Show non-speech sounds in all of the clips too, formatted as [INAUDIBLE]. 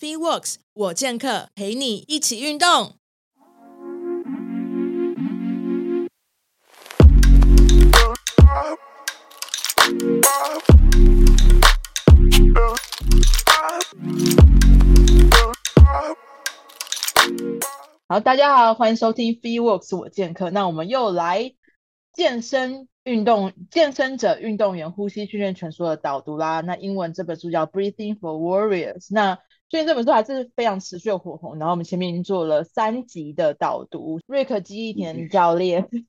Free Works 我健客陪你一起运动。好，大家好，欢迎收听 Free Works 我健客。那我们又来健身运动健身者运动员呼吸训练全书的导读啦。那英文这本书叫 Breathing for Warriors。那最近这本书还是非常持续的火红。然后我们前面已经做了三集的导读，Rick 肌力田教练、嗯、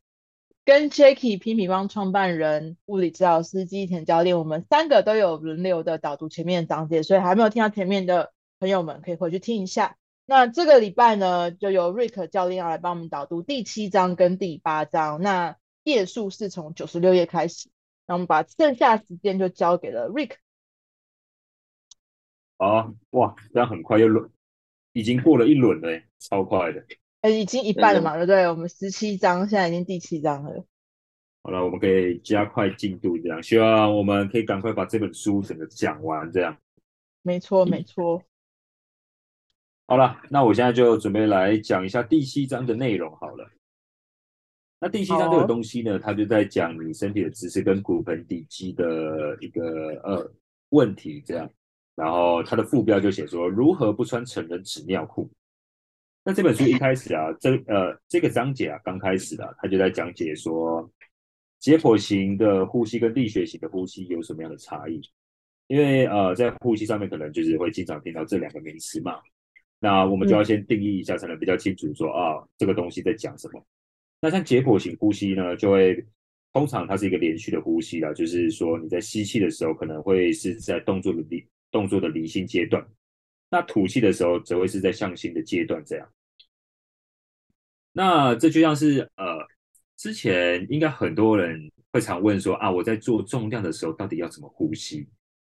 跟 Jacky 乒乒乓创办人、物理治疗师肌力田教练，我们三个都有轮流的导读前面的章节，所以还没有听到前面的朋友们可以回去听一下。那这个礼拜呢，就由 Rick 教练要来帮我们导读第七章跟第八章。那页数是从九十六页开始。那我们把剩下时间就交给了 Rick。好，哇，这样很快又轮，已经过了一轮了，超快的。哎，已经一半了嘛，对不对？我们十七章，现在已经第七章了。好了，我们可以加快进度，这样希望我们可以赶快把这本书整个讲完，这样。没错，没错。[CLEARS THROAT] 好了，那我现在就准备来讲一下第七章的内容好了。那第七章这个东西呢，它就在讲你身体的姿势跟骨盆底肌的一个呃问题这样。然后它的副标就写说如何不穿成人纸尿裤。那这本书一开始啊，这呃这个章节啊刚开始啊，他就在讲解说解剖型的呼吸跟力学型的呼吸有什么样的差异。因为呃在呼吸上面可能就是会经常听到这两个名词嘛。那我们就要先定义一下，才能比较清楚说、嗯、啊，这个东西在讲什么。那像解剖型呼吸呢，就会通常它是一个连续的呼吸啦，就是说你在吸气的时候可能会是在动作的离动作的离心阶段，那吐气的时候则会是在向心的阶段这样。那这就像是呃，之前应该很多人会常问说啊，我在做重量的时候到底要怎么呼吸？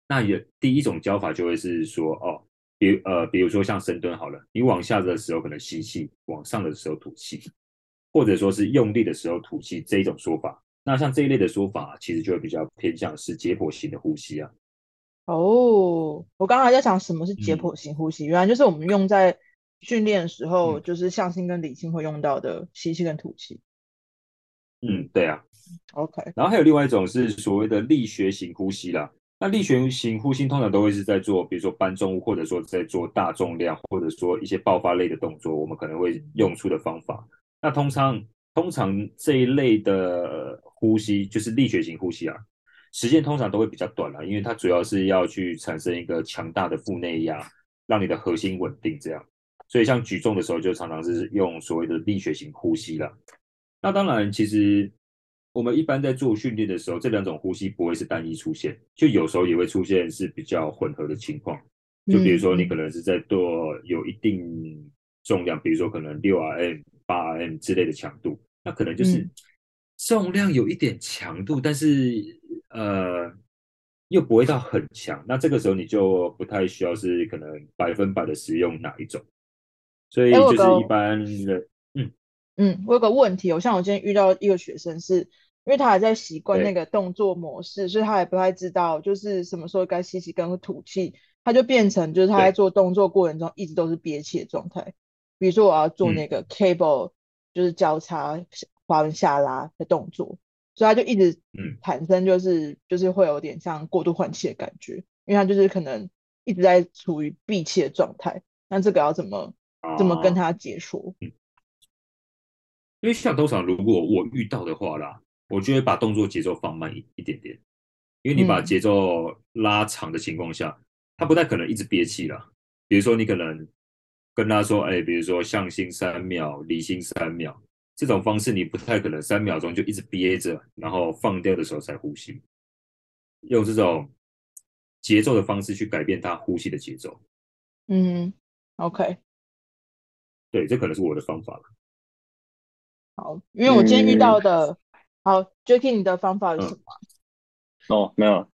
那有第一种教法就会是说哦。比呃，比如说像深蹲好了，你往下的时候可能吸气，往上的时候吐气，或者说是用力的时候吐气这一种说法。那像这一类的说法，其实就会比较偏向是解剖型的呼吸啊。哦，我刚才在想什么是解剖型呼吸，嗯、原来就是我们用在训练的时候，就是向心跟离心会用到的吸气跟吐气。嗯，对啊。OK。然后还有另外一种是所谓的力学型呼吸啦。那力学型呼吸通常都会是在做，比如说搬重物，或者说在做大重量，或者说一些爆发类的动作，我们可能会用出的方法。那通常通常这一类的呼吸就是力学型呼吸啊，时间通常都会比较短了，因为它主要是要去产生一个强大的腹内压，让你的核心稳定这样。所以像举重的时候，就常常是用所谓的力学型呼吸了。那当然，其实。我们一般在做训练的时候，这两种呼吸不会是单一出现，就有时候也会出现是比较混合的情况。就比如说你可能是在做有一定重量，比如说可能六 RM、八 RM 之类的强度，那可能就是重量有一点强度，但是呃又不会到很强。那这个时候你就不太需要是可能百分百的使用哪一种。所以就是一般的，嗯嗯，我有个问题，我像我今天遇到一个学生是。因为他还在习惯那个动作模式，所以他也不太知道就是什么时候该吸气跟吐气，他就变成就是他在做动作过程中一直都是憋气的状态。比如说我要做那个 cable，就是交叉滑轮下拉的动作，所以他就一直产生就是就是会有点像过度换气的感觉，因为他就是可能一直在处于闭气的状态。那这个要怎么怎么跟他解说？因为像通常如果我遇到的话啦。我就会把动作节奏放慢一一点点，因为你把节奏拉长的情况下，嗯、他不太可能一直憋气了。比如说，你可能跟他说：“哎，比如说向心三秒，离心三秒，这种方式你不太可能三秒钟就一直憋着，然后放掉的时候才呼吸。用这种节奏的方式去改变他呼吸的节奏。”嗯，OK，对，这可能是我的方法了。好，因为我今天遇到的、嗯。好，Jacky，你的方法是什么？嗯、哦，没有，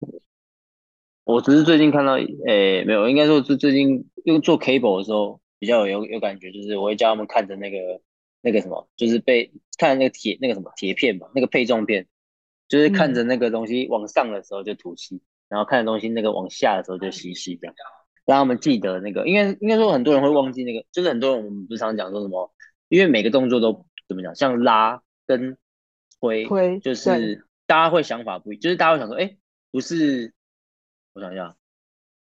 我只是最近看到，诶、欸，没有，应该说是最近用做 cable 的时候比较有有感觉，就是我会叫他们看着那个那个什么，就是被看那个铁那个什么铁片吧，那个配重片，就是看着那个东西往上的时候就吐气，嗯、然后看着东西那个往下的时候就吸气，这样。让他们记得那个，应该应该说很多人会忘记那个，就是很多人我们不是常讲说什么，因为每个动作都怎么讲，像拉跟推，推就是大家会想法不一，就是大家会想说，哎，不是，我想一下，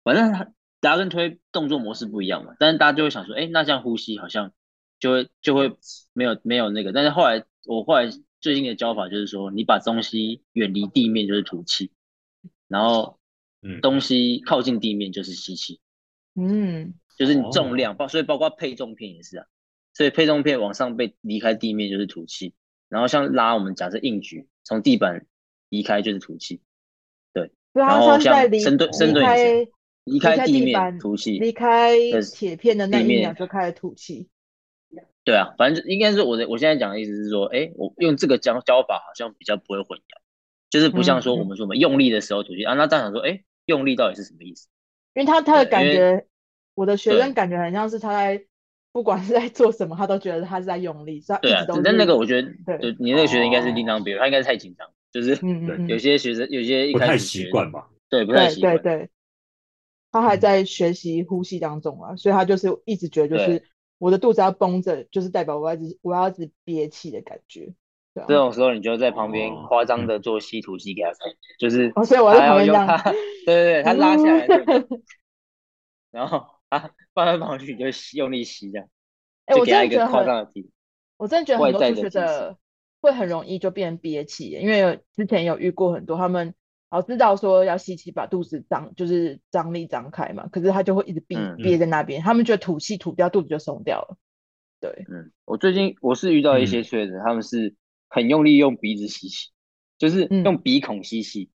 反正拉跟推动作模式不一样嘛，但是大家就会想说，哎，那这样呼吸好像就会就会没有没有那个，但是后来我后来最近的教法就是说，你把东西远离地面就是吐气，然后。嗯，东西靠近地面就是吸气，嗯，就是你重量包，所以包括配重片也是啊，所以配重片往上被离开地面就是吐气，然后像拉我们假设硬举，从地板离开就是吐气，对，然后像深蹲深蹲也是离开地面吐气，离开铁片的那一秒就开始吐气，对啊，反正应该是我的我现在讲的意思是说，哎，我用这个教教法好像比较不会混淆，就是不像说我们说我们用力的时候吐气啊，那这样想说，哎。用力到底是什么意思？因为他他的感觉，我的学生感觉很像是他在不管是在做什么，他都觉得他是在用力。对啊，但那个我觉得，对，你那个学生应该是另当别论，他应该是太紧张，就是有些学生有些不太习惯吧？对，不太习惯。对对，他还在学习呼吸当中啊，所以他就是一直觉得，就是我的肚子要绷着，就是代表我要一直我要一直憋气的感觉。这种时候，你就在旁边夸张的做吸吐气给他看，就是所以我要用他，对对对，他拉下来，[LAUGHS] 然后啊，放来放去就用力吸这样，哎，我真的觉得夸张的提，我真的觉得很多同学的会很容易就变憋气，因为之前有遇过很多，他们好知道说要吸气把肚子张，就是张力张开嘛，可是他就会一直憋憋在那边，他们觉得吐气吐掉肚子就松掉了，对，嗯，我最近我是遇到一些学生，他们是。很用力用鼻子吸气，就是用鼻孔吸气，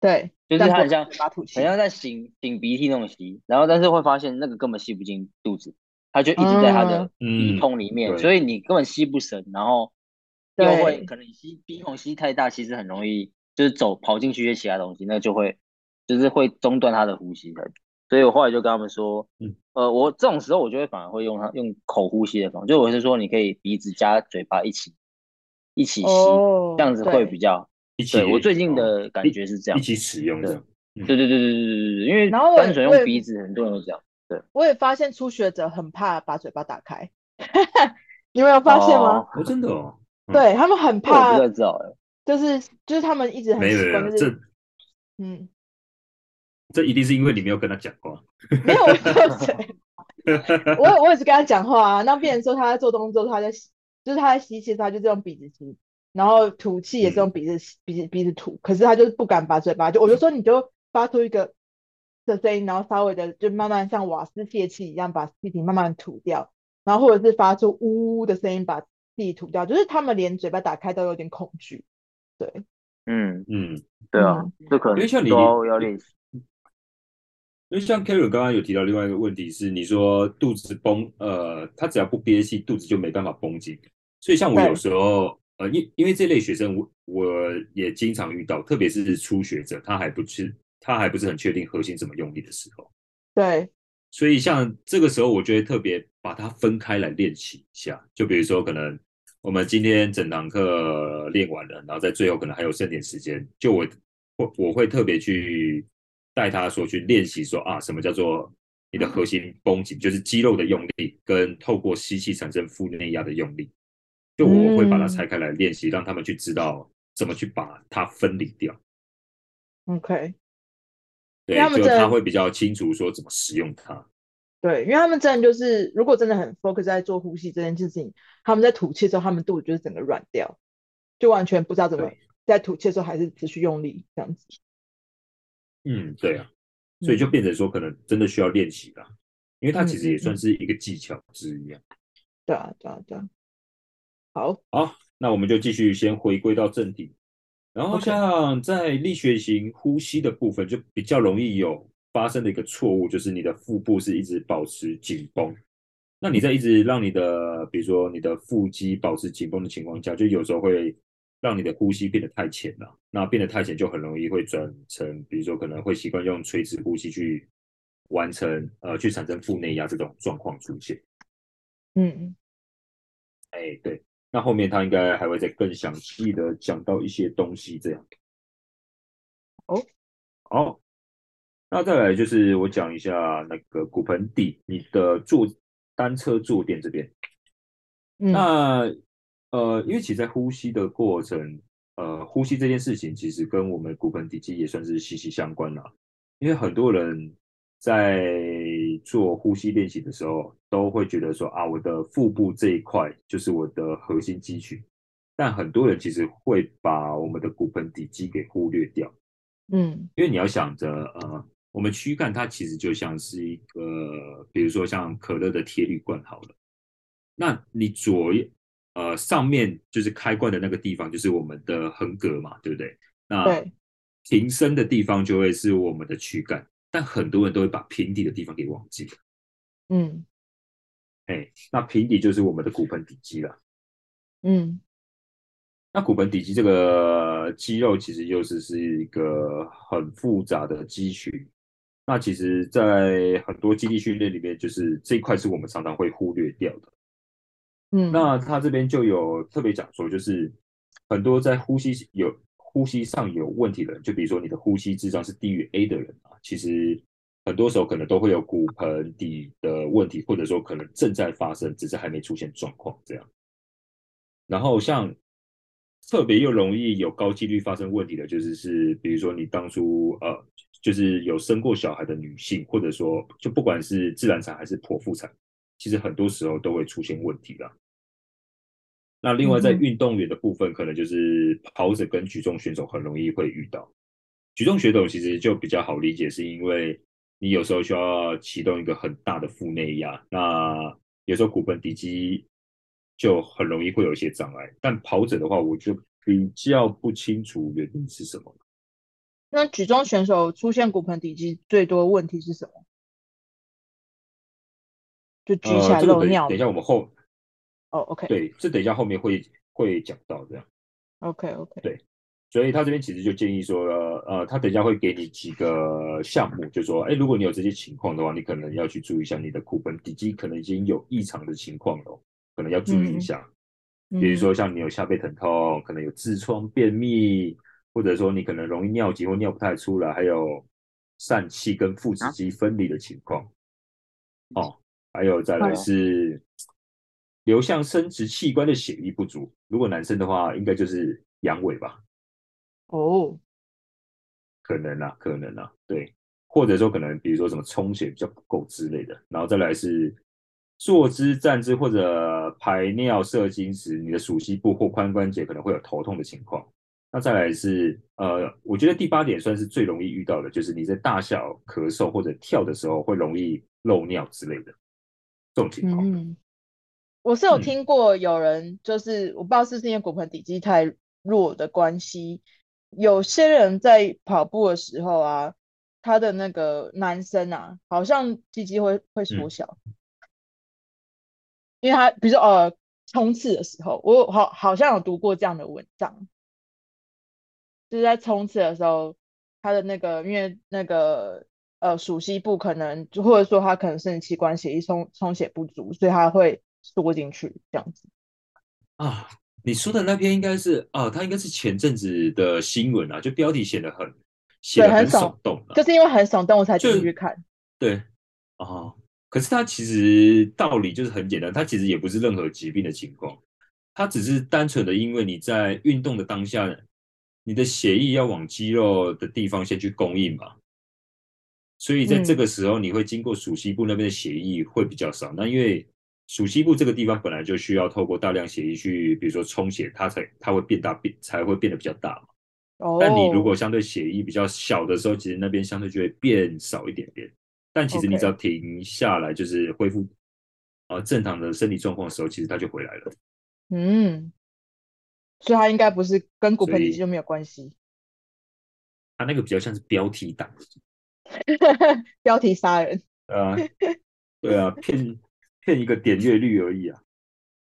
对，就是他很像很像在擤擤鼻涕那种吸，然后但是会发现那个根本吸不进肚子，他就一直在他的鼻孔里面，所以你根本吸不深，然后又会可能吸鼻孔吸太大，其实很容易就是走跑进去一些其他东西，那就会就是会中断他的呼吸的，所以我后来就跟他们说，呃，我这种时候我就会反而会用他用口呼吸的方法，就我是说你可以鼻子加嘴巴一起。一起吸，oh, 这样子会比较。一起，我最近的感觉是这样，一起使用的。对对对对对对对，因为单纯用鼻子，很多人都这样。对，我也发现初学者很怕把嘴巴打开，[LAUGHS] 你没有发现吗？哦，真的哦。对他们很怕，我不知道哎。就是就是他们一直很习惯，就是嗯，这一定是因为你没有跟他讲话。没有，我我我也是跟他讲话啊。那别人说他在做动作，他在。就是他在吸气他就是用鼻子吸，然后吐气也是用鼻子吸，鼻子鼻子吐。可是他就是不敢把嘴巴，就我就说你就发出一个的声音，然后稍微的就慢慢像瓦斯泄气一样把气体慢慢吐掉，然后或者是发出呜呜的声音把气体吐掉。就是他们连嘴巴打开都有点恐惧。对，嗯嗯，对啊，这可能因为像你要练习。因为像 Carol 刚刚有提到另外一个问题是，你说肚子绷，呃，他只要不憋气，肚子就没办法绷紧。所以像我有时候，呃，因因为这类学生，我我也经常遇到，特别是初学者，他还不是他还不是很确定核心怎么用力的时候。对。所以像这个时候，我就会特别把它分开来练习一下。就比如说，可能我们今天整堂课练完了，然后在最后可能还有剩点时间，就我我我会特别去。带他说去练习说啊，什么叫做你的核心绷紧，就是肌肉的用力跟透过吸气产生腹内压的用力。就我会把它拆开来练习，让他们去知道怎么去把它分离掉。OK，对，就他会比较清楚说怎么使用它。对，因为他们真的就是，如果真的很 focus 在做呼吸这件事情，他们在吐气的时候，他们肚子就是整个软掉，就完全不知道怎么在吐气的时候还是持续用力这样子。嗯，对啊，所以就变成说，可能真的需要练习了，因为它其实也算是一个技巧之一啊。对啊，对啊，对啊。好，好，那我们就继续先回归到正题。然后像在力学型呼吸的部分，就比较容易有发生的一个错误，就是你的腹部是一直保持紧绷。那你在一直让你的，比如说你的腹肌保持紧绷的情况下，就有时候会。让你的呼吸变得太浅了，那变得太浅就很容易会转成，比如说可能会习惯用垂直呼吸去完成，呃，去产生腹内压这种状况出现。嗯，哎，对，那后面他应该还会再更详细的讲到一些东西，这样。哦，好，那再来就是我讲一下那个骨盆底，你的坐单车坐垫这边。嗯、那呃，因为其实在呼吸的过程，呃，呼吸这件事情其实跟我们骨盆底肌也算是息息相关啦。因为很多人在做呼吸练习的时候，都会觉得说啊，我的腹部这一块就是我的核心肌群，但很多人其实会把我们的骨盆底肌给忽略掉。嗯，因为你要想着，呃，我们躯干它其实就像是一个，比如说像可乐的铁铝罐好了，那你左右呃上面就是开罐的那个地方，就是我们的横膈嘛，对不对？那对。瓶身的地方就会是我们的躯干，但很多人都会把平底的地方给忘记了。嗯，哎，那平底就是我们的骨盆底肌了。嗯，那骨盆底肌这个肌肉其实又是是一个很复杂的肌群。那其实，在很多肌力训练里面，就是这一块是我们常常会忽略掉的。嗯，那他这边就有特别讲说，就是很多在呼吸有。呼吸上有问题的人，就比如说你的呼吸智商是低于 A 的人啊，其实很多时候可能都会有骨盆底的问题，或者说可能正在发生，只是还没出现状况这样。然后像特别又容易有高几率发生问题的，就是是比如说你当初呃，就是有生过小孩的女性，或者说就不管是自然产还是剖腹产，其实很多时候都会出现问题啦。那另外，在运动员的部分，可能就是跑者跟举重选手很容易会遇到。举重选手其实就比较好理解，是因为你有时候需要启动一个很大的腹内压，那有时候骨盆底肌就很容易会有一些障碍。但跑者的话，我就比较不清楚原因是什么。那举重选手出现骨盆底肌最多问题是什么？就举起来漏尿。呃这个、等一下，我们后。哦、oh，OK，对，这等一下后面会会讲到这样。OK，OK，okay, okay. 对，所以他这边其实就建议说，呃，他等一下会给你几个项目，就说，哎，如果你有这些情况的话，你可能要去注意一下你的骨盆底肌可能已经有异常的情况了，可能要注意一下。嗯、比如说像你有下背疼痛，可能有痔疮、便秘，或者说你可能容易尿急或尿不太出来，还有疝气跟腹直肌分离的情况。啊、哦，还有再来是。流向生殖器官的血液不足，如果男生的话，应该就是阳痿吧？哦、oh.，可能啊，可能啊，对，或者说可能，比如说什么充血比较不够之类的，然后再来是坐姿、站姿或者排尿、射精时，你的鼠蹊部或髋关节可能会有头痛的情况。那再来是呃，我觉得第八点算是最容易遇到的，就是你在大笑、咳嗽或者跳的时候会容易漏尿之类的这种情况。Mm. 我是有听过有人，就是、嗯、我不知道是不是因为骨盆底肌太弱的关系，有些人在跑步的时候啊，他的那个男生啊，好像鸡鸡会会缩小、嗯，因为他比如说呃冲刺的时候，我好好像有读过这样的文章，就是在冲刺的时候，他的那个因为那个呃鼠蹊部可能就或者说他可能生殖器官血液充充血不足，所以他会。缩进去这样子啊？你说的那篇应该是啊，他应该是前阵子的新闻啊，就标题写的很写的很耸动，就是因为很耸动我才进去看。对啊，可是它其实道理就是很简单，它其实也不是任何疾病的情况，它只是单纯的因为你在运动的当下，你的血液要往肌肉的地方先去供应嘛，所以在这个时候你会经过鼠蹊部那边的血液会比较少，那因为。鼠蹊部这个地方本来就需要透过大量血液去，比如说充血，它才它会变大，变才会变得比较大嘛。哦。但你如果相对血液比较小的时候，其实那边相对就会变少一点点。但其实你只要停下来，就是恢复啊正常的身体状况的时候，其实它就回来了。嗯，所以它应该不是跟骨盆底肌就没有关系。它那个比较像是标题党，[LAUGHS] 标题杀人。[LAUGHS] 啊，对啊，骗。骗一个点阅率而已啊！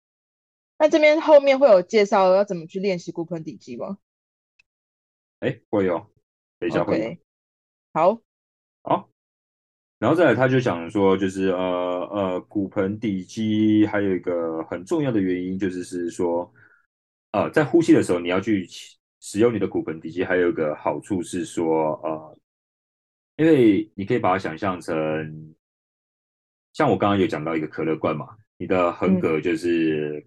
[LAUGHS] 那这边后面会有介绍要怎么去练习骨盆底肌吗？哎，会有，等一下会有。Okay. 好，好，然后再来，他就想说，就是呃呃，骨盆底肌还有一个很重要的原因，就是是说，呃，在呼吸的时候，你要去使用你的骨盆底肌，还有一个好处是说，呃，因为你可以把它想象成，像我刚刚有讲到一个可乐罐嘛，你的横膈就是、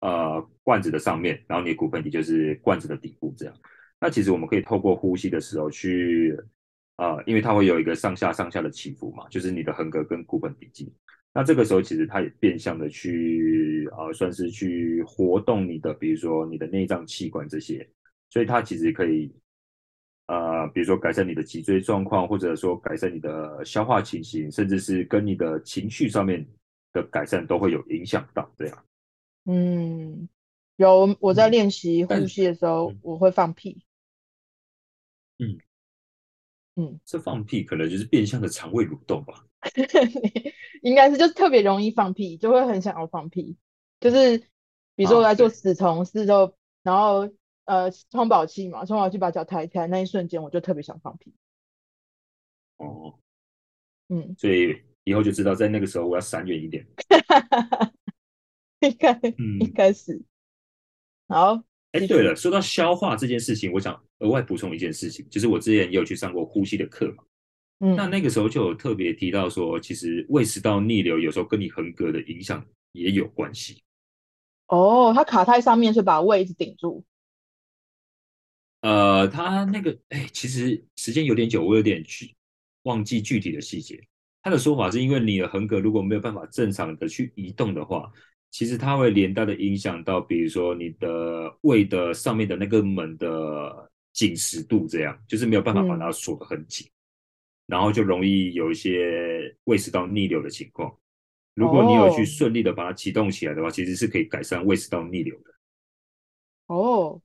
嗯、呃罐子的上面，然后你的骨盆底就是罐子的底部这样。那其实我们可以透过呼吸的时候去，呃，因为它会有一个上下上下的起伏嘛，就是你的横膈跟骨盆底肌。那这个时候其实它也变相的去，呃，算是去活动你的，比如说你的内脏器官这些，所以它其实可以，呃，比如说改善你的脊椎状况，或者说改善你的消化情形，甚至是跟你的情绪上面的改善都会有影响到这样。嗯，有我在练习呼吸的时候，嗯、我会放屁。嗯嗯，这放屁可能就是变相的肠胃蠕动吧？[LAUGHS] 应该是，就是特别容易放屁，就会很想要放屁。就是比如说我在做死虫的时候，然后呃充饱气嘛，充饱气把脚抬起来那一瞬间，我就特别想放屁。哦，嗯，所以以后就知道在那个时候我要闪远一点。[LAUGHS] 应该，嗯，应该是。好。哎，对了，说到消化这件事情，我想额外补充一件事情，就是我之前也有去上过呼吸的课嘛。嗯，那那个时候就有特别提到说，其实胃食道逆流有时候跟你横膈的影响也有关系。哦，它卡在上面，是把胃一直顶住。呃，它那个，哎，其实时间有点久，我有点去忘记具体的细节。他的说法是因为你的横膈如果没有办法正常的去移动的话。其实它会连带的影响到，比如说你的胃的上面的那个门的紧实度，这样就是没有办法把它锁得很紧，嗯、然后就容易有一些胃食道逆流的情况。如果你有去顺利的把它启动起来的话，哦、其实是可以改善胃食道逆流的。哦，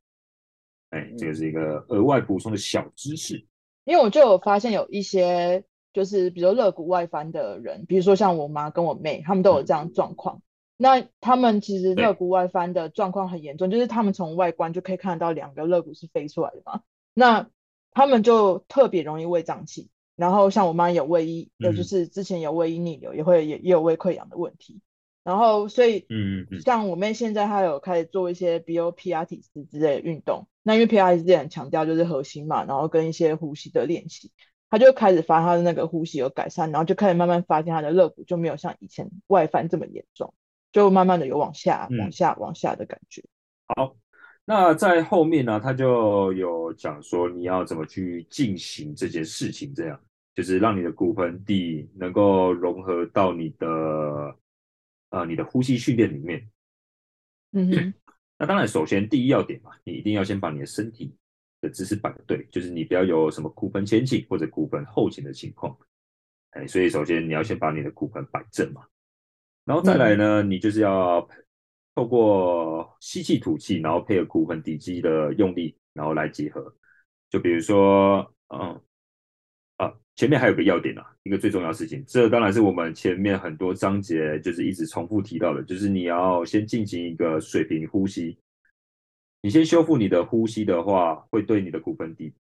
哎，这个是一个额外补充的小知识。因为我就有发现有一些，就是比如肋骨外翻的人，比如说像我妈跟我妹，他们都有这样状况。嗯那他们其实肋骨外翻的状况很严重，就是他们从外观就可以看得到两个肋骨是飞出来的嘛。那他们就特别容易胃胀气，然后像我妈有胃液，呃，就是之前有胃液逆流，也会也也有胃溃疡的问题。然后所以，嗯嗯，像我妹现在她有开始做一些 BO P R T 之之类的运动。那因为皮拉提斯也很强调就是核心嘛，然后跟一些呼吸的练习，她就开始发现她的那个呼吸有改善，然后就开始慢慢发现她的肋骨就没有像以前外翻这么严重。就慢慢的有往下、往下、往下的感觉。好，那在后面呢，他就有讲说你要怎么去进行这件事情，这样就是让你的骨盆底能够融合到你的呃你的呼吸训练里面。嗯哼，那当然，首先第一要点嘛，你一定要先把你的身体的姿势摆对，就是你不要有什么骨盆前倾或者骨盆后倾的情况。哎，所以首先你要先把你的骨盆摆正嘛。然后再来呢，你就是要透过吸气吐气，然后配合骨盆底肌的用力，然后来结合。就比如说，嗯，啊，前面还有个要点啊，一个最重要的事情，这当然是我们前面很多章节就是一直重复提到的，就是你要先进行一个水平呼吸。你先修复你的呼吸的话，会对你的骨盆底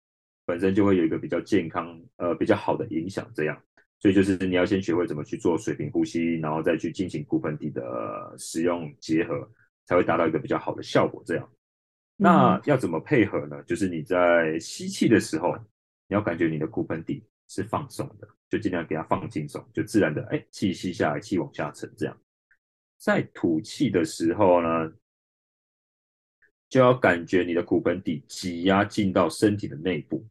本身就会有一个比较健康，呃，比较好的影响，这样。所以就是你要先学会怎么去做水平呼吸，然后再去进行骨盆底的使用结合，才会达到一个比较好的效果。这样，那要怎么配合呢？就是你在吸气的时候，你要感觉你的骨盆底是放松的，就尽量给它放轻松，就自然的，哎，气吸下来，气往下沉。这样，在吐气的时候呢，就要感觉你的骨盆底挤压进到身体的内部。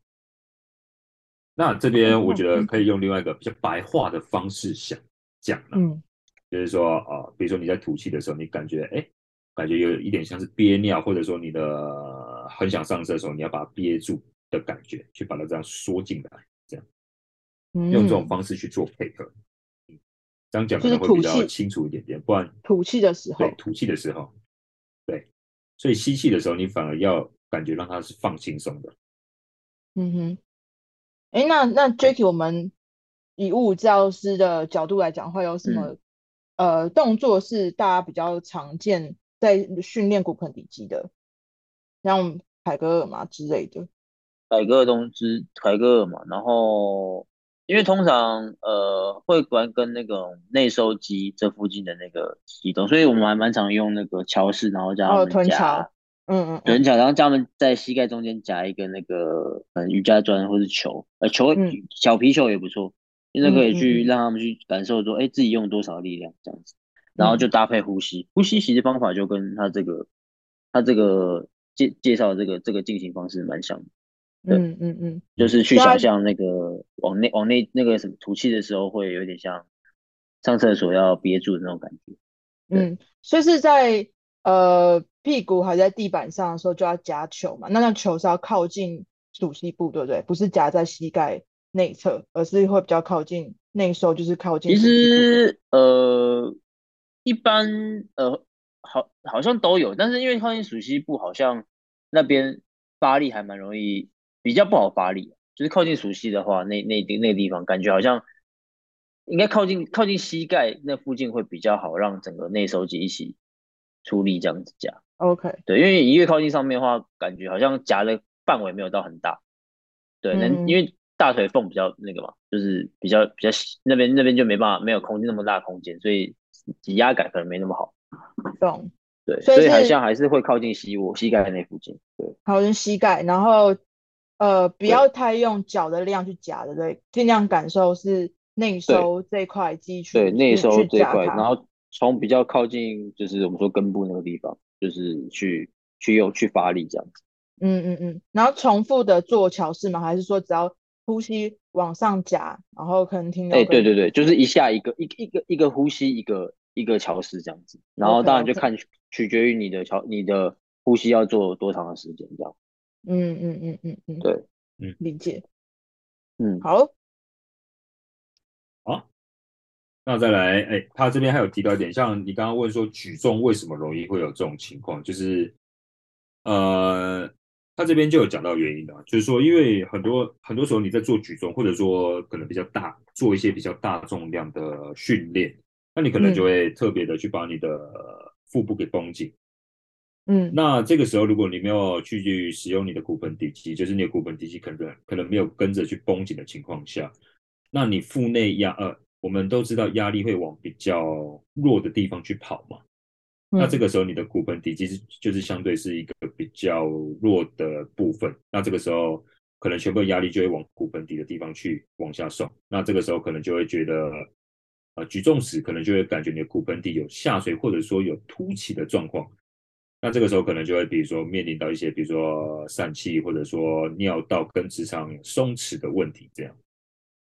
那这边我觉得可以用另外一个比较白话的方式想讲了，嗯，就是说啊，比如说你在吐气的时候，你感觉哎，感觉有一点像是憋尿，或者说你的很想上厕所的时候，你要把它憋住的感觉，去把它这样缩进来，用这种方式去做配合，嗯，这样讲可能会比较清楚一点点，不然吐气的时候，对，吐气的时候，对，所以吸气的时候，你反而要感觉让它是放轻松的，嗯哼。哎，那那 Jacky，我们以物理治疗师的角度来讲，会有什么、嗯、呃动作是大家比较常见在训练骨盆底肌的，像凯格尔嘛之类的。凯格尔东西，凯格尔嘛，然后因为通常呃会关跟那个内收肌这附近的那个移动，所以我们还蛮常用那个桥式，然后加他们加嗯嗯，很巧，然后叫他们在膝盖中间夹一个那个嗯瑜伽砖或是球，呃球、嗯、小皮球也不错，因为可以去让他们去感受说，哎、嗯嗯，自己用多少力量这样子，然后就搭配呼吸，呼吸其实方法就跟他这个他这个介介绍这个这个进行方式蛮像的。嗯嗯嗯，就是去想象那个往内往内那个什么吐气的时候，会有点像上厕所要憋住的那种感觉。嗯，所以是在呃屁股还在地板上的时候就要夹球嘛？那那球是要靠近主膝部，对不对？不是夹在膝盖内侧，而是会比较靠近内收，就是靠近。其实呃，一般呃好好像都有，但是因为靠近鼠蹊部，好像那边发力还蛮容易。比较不好发力，就是靠近熟悉的话，那那那个地方感觉好像应该靠近靠近膝盖那附近会比较好，让整个内收肌一起出力这样子夹。OK，对，因为你越靠近上面的话，感觉好像夹的范围没有到很大。对，那、嗯、因为大腿缝比较那个嘛，就是比较比较那边那边就没办法没有空间那么大空间，所以挤压感可能没那么好。懂。对，所以好像还是会靠近膝窝膝盖那附近。对，靠近膝盖，然后。呃，不要太用脚的力量去夹，对不对？尽量感受是内收这块肌群，对内收这块，然后从比较靠近，就是我们说根部那个地方，就是去去用去发力这样子。嗯嗯嗯，然后重复的做桥式吗？还是说只要呼吸往上夹，然后可能听到？哎，对对对，就是一下一个一一个一个呼吸一个一个桥式这样子，然后当然就看取决于你的桥你的呼吸要做多长的时间这样。嗯嗯嗯嗯嗯，对，嗯，理解，嗯，好，好，那再来，哎、欸，他这边还有提到一点，像你刚刚问说举重为什么容易会有这种情况，就是，呃，他这边就有讲到原因的，就是说，因为很多很多时候你在做举重，或者说可能比较大，做一些比较大重量的训练，那你可能就会特别的去把你的腹部给绷紧。嗯，那这个时候，如果你没有去去使用你的骨盆底肌，就是你的骨盆底肌可能可能没有跟着去绷紧的情况下，那你腹内压呃，我们都知道压力会往比较弱的地方去跑嘛。嗯、那这个时候你的骨盆底肌是就是相对是一个比较弱的部分，那这个时候可能全部压力就会往骨盆底的地方去往下送，那这个时候可能就会觉得，呃，举重时可能就会感觉你的骨盆底有下垂或者说有凸起的状况。那这个时候可能就会，比如说面临到一些，比如说疝气，或者说尿道跟直肠松弛的问题，这样。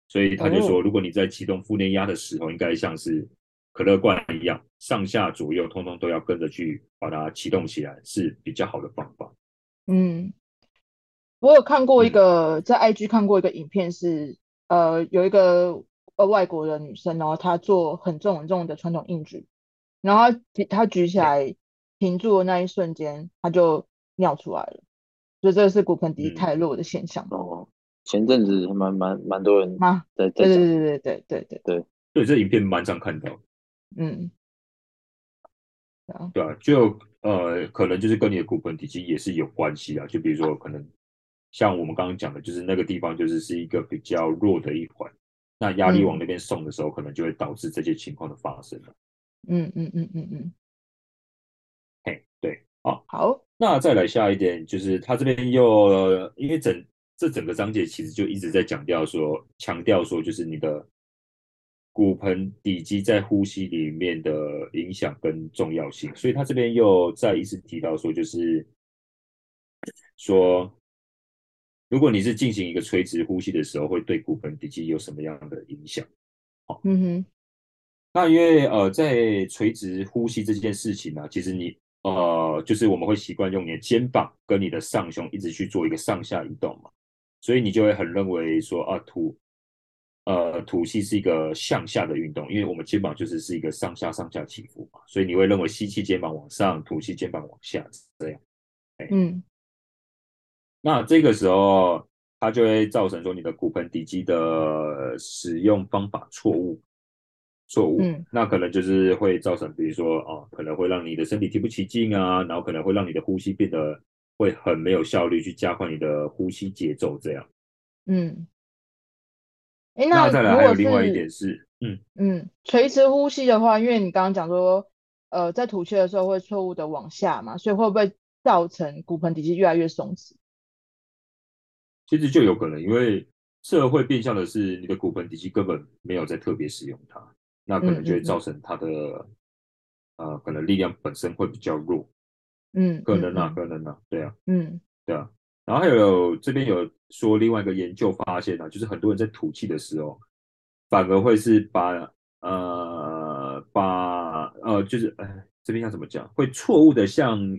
所以他就说，如果你在启动腹内压的时候，应该像是可乐罐一样，上下左右通通都要跟着去把它启动起来，是比较好的方法。嗯，我有看过一个、嗯、在 IG 看过一个影片是，是呃有一个呃外国的女生，然后她做很重很重的传统硬举，然后她举起来。停住的那一瞬间，它就尿出来了，所以这个是骨盆底太弱的现象。嗯、哦，前阵子还蛮蛮蛮多人啊，对对对对对对对对对对，对这影片蛮常看到。嗯，对啊，就呃，可能就是跟你的骨盆底肌也是有关系啊。就比如说，可能像我们刚刚讲的，就是那个地方就是是一个比较弱的一环，那压力往那边送的时候，嗯、可能就会导致这些情况的发生了。嗯嗯嗯嗯嗯。对，好，好，那再来下一点，就是他这边又因为整这整个章节其实就一直在强调说，强调说就是你的骨盆底肌在呼吸里面的影响跟重要性，所以他这边又再一次提到说，就是说如果你是进行一个垂直呼吸的时候，会对骨盆底肌有什么样的影响？好，嗯哼，那因为呃，在垂直呼吸这件事情呢、啊，其实你。呃，就是我们会习惯用你的肩膀跟你的上胸一直去做一个上下移动嘛，所以你就会很认为说啊，吐，呃，吐气是一个向下的运动，因为我们肩膀就是是一个上下上下起伏嘛，所以你会认为吸气肩膀往上，吐气肩膀往下这样。嗯，那这个时候它就会造成说你的骨盆底肌的使用方法错误。错误，嗯，那可能就是会造成，比如说啊，可能会让你的身体提不起劲啊，然后可能会让你的呼吸变得会很没有效率，去加快你的呼吸节奏，这样。嗯，哎，那再来还有另外一点是，嗯嗯，垂直呼吸的话，因为你刚刚讲说，呃，在吐气的时候会错误的往下嘛，所以会不会造成骨盆底肌越来越松弛？其实就有可能，因为社会变相的是你的骨盆底肌根本没有在特别使用它，那可能就会造成他的、嗯嗯、呃，可能力量本身会比较弱。嗯，可能啊，可能啊，对啊，嗯，对啊。然后还有这边有说另外一个研究发现啊，就是很多人在吐气的时候，反而会是把呃把呃就是哎这边要怎么讲，会错误的向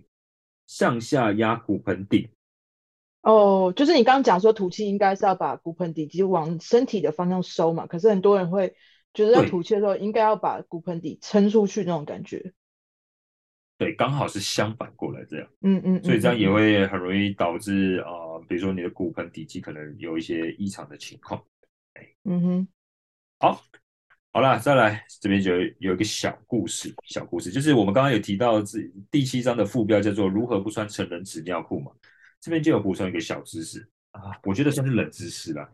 向下压骨盆底。哦，就是你刚刚讲说吐气应该是要把骨盆底肌往身体的方向收嘛，可是很多人会觉得在吐气的时候应该要把骨盆底撑出去那种感觉。对，刚好是相反过来这样。嗯嗯，所以这样也会很容易导致啊、呃，比如说你的骨盆底肌可能有一些异常的情况。嗯哼，好，好啦，再来这边就有一个小故事，小故事就是我们刚刚有提到这第七章的副标叫做如何不穿成人纸尿裤嘛。这边就有补充一个小知识啊，我觉得算是冷知识啦，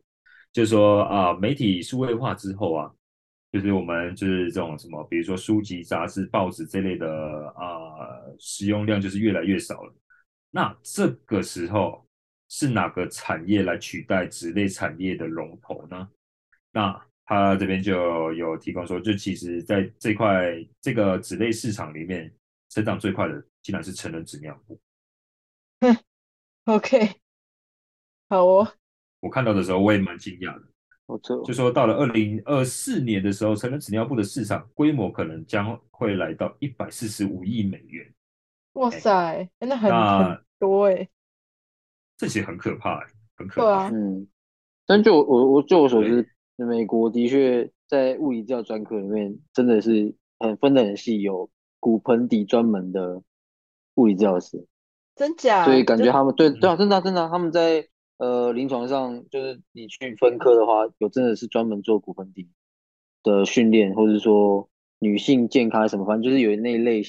就是说啊，媒体数位化之后啊，就是我们就是这种什么，比如说书籍、杂志、报纸这类的啊，使用量就是越来越少了。那这个时候是哪个产业来取代纸类产业的龙头呢？那他这边就有提供说，就其实在这块这个纸类市场里面，成长最快的竟然是成人纸尿裤。OK，好哦。我看到的时候，我也蛮惊讶的。我，就说到了二零二四年的时候，成人纸尿布的市场规模可能将会来到一百四十五亿美元。哇塞，真的很很多哎。这些很可怕，很可怕。啊，嗯。但就我我就我所知，美国的确在物理治疗专科里面，真的是很分得很细，有骨盆底专门的物理治疗师。真假？所以感觉他们对对啊，真的真的，他们在呃临床上，就是你去分科的话，有真的是专门做骨盆底的训练，或者说女性健康什么，反正就是有那一类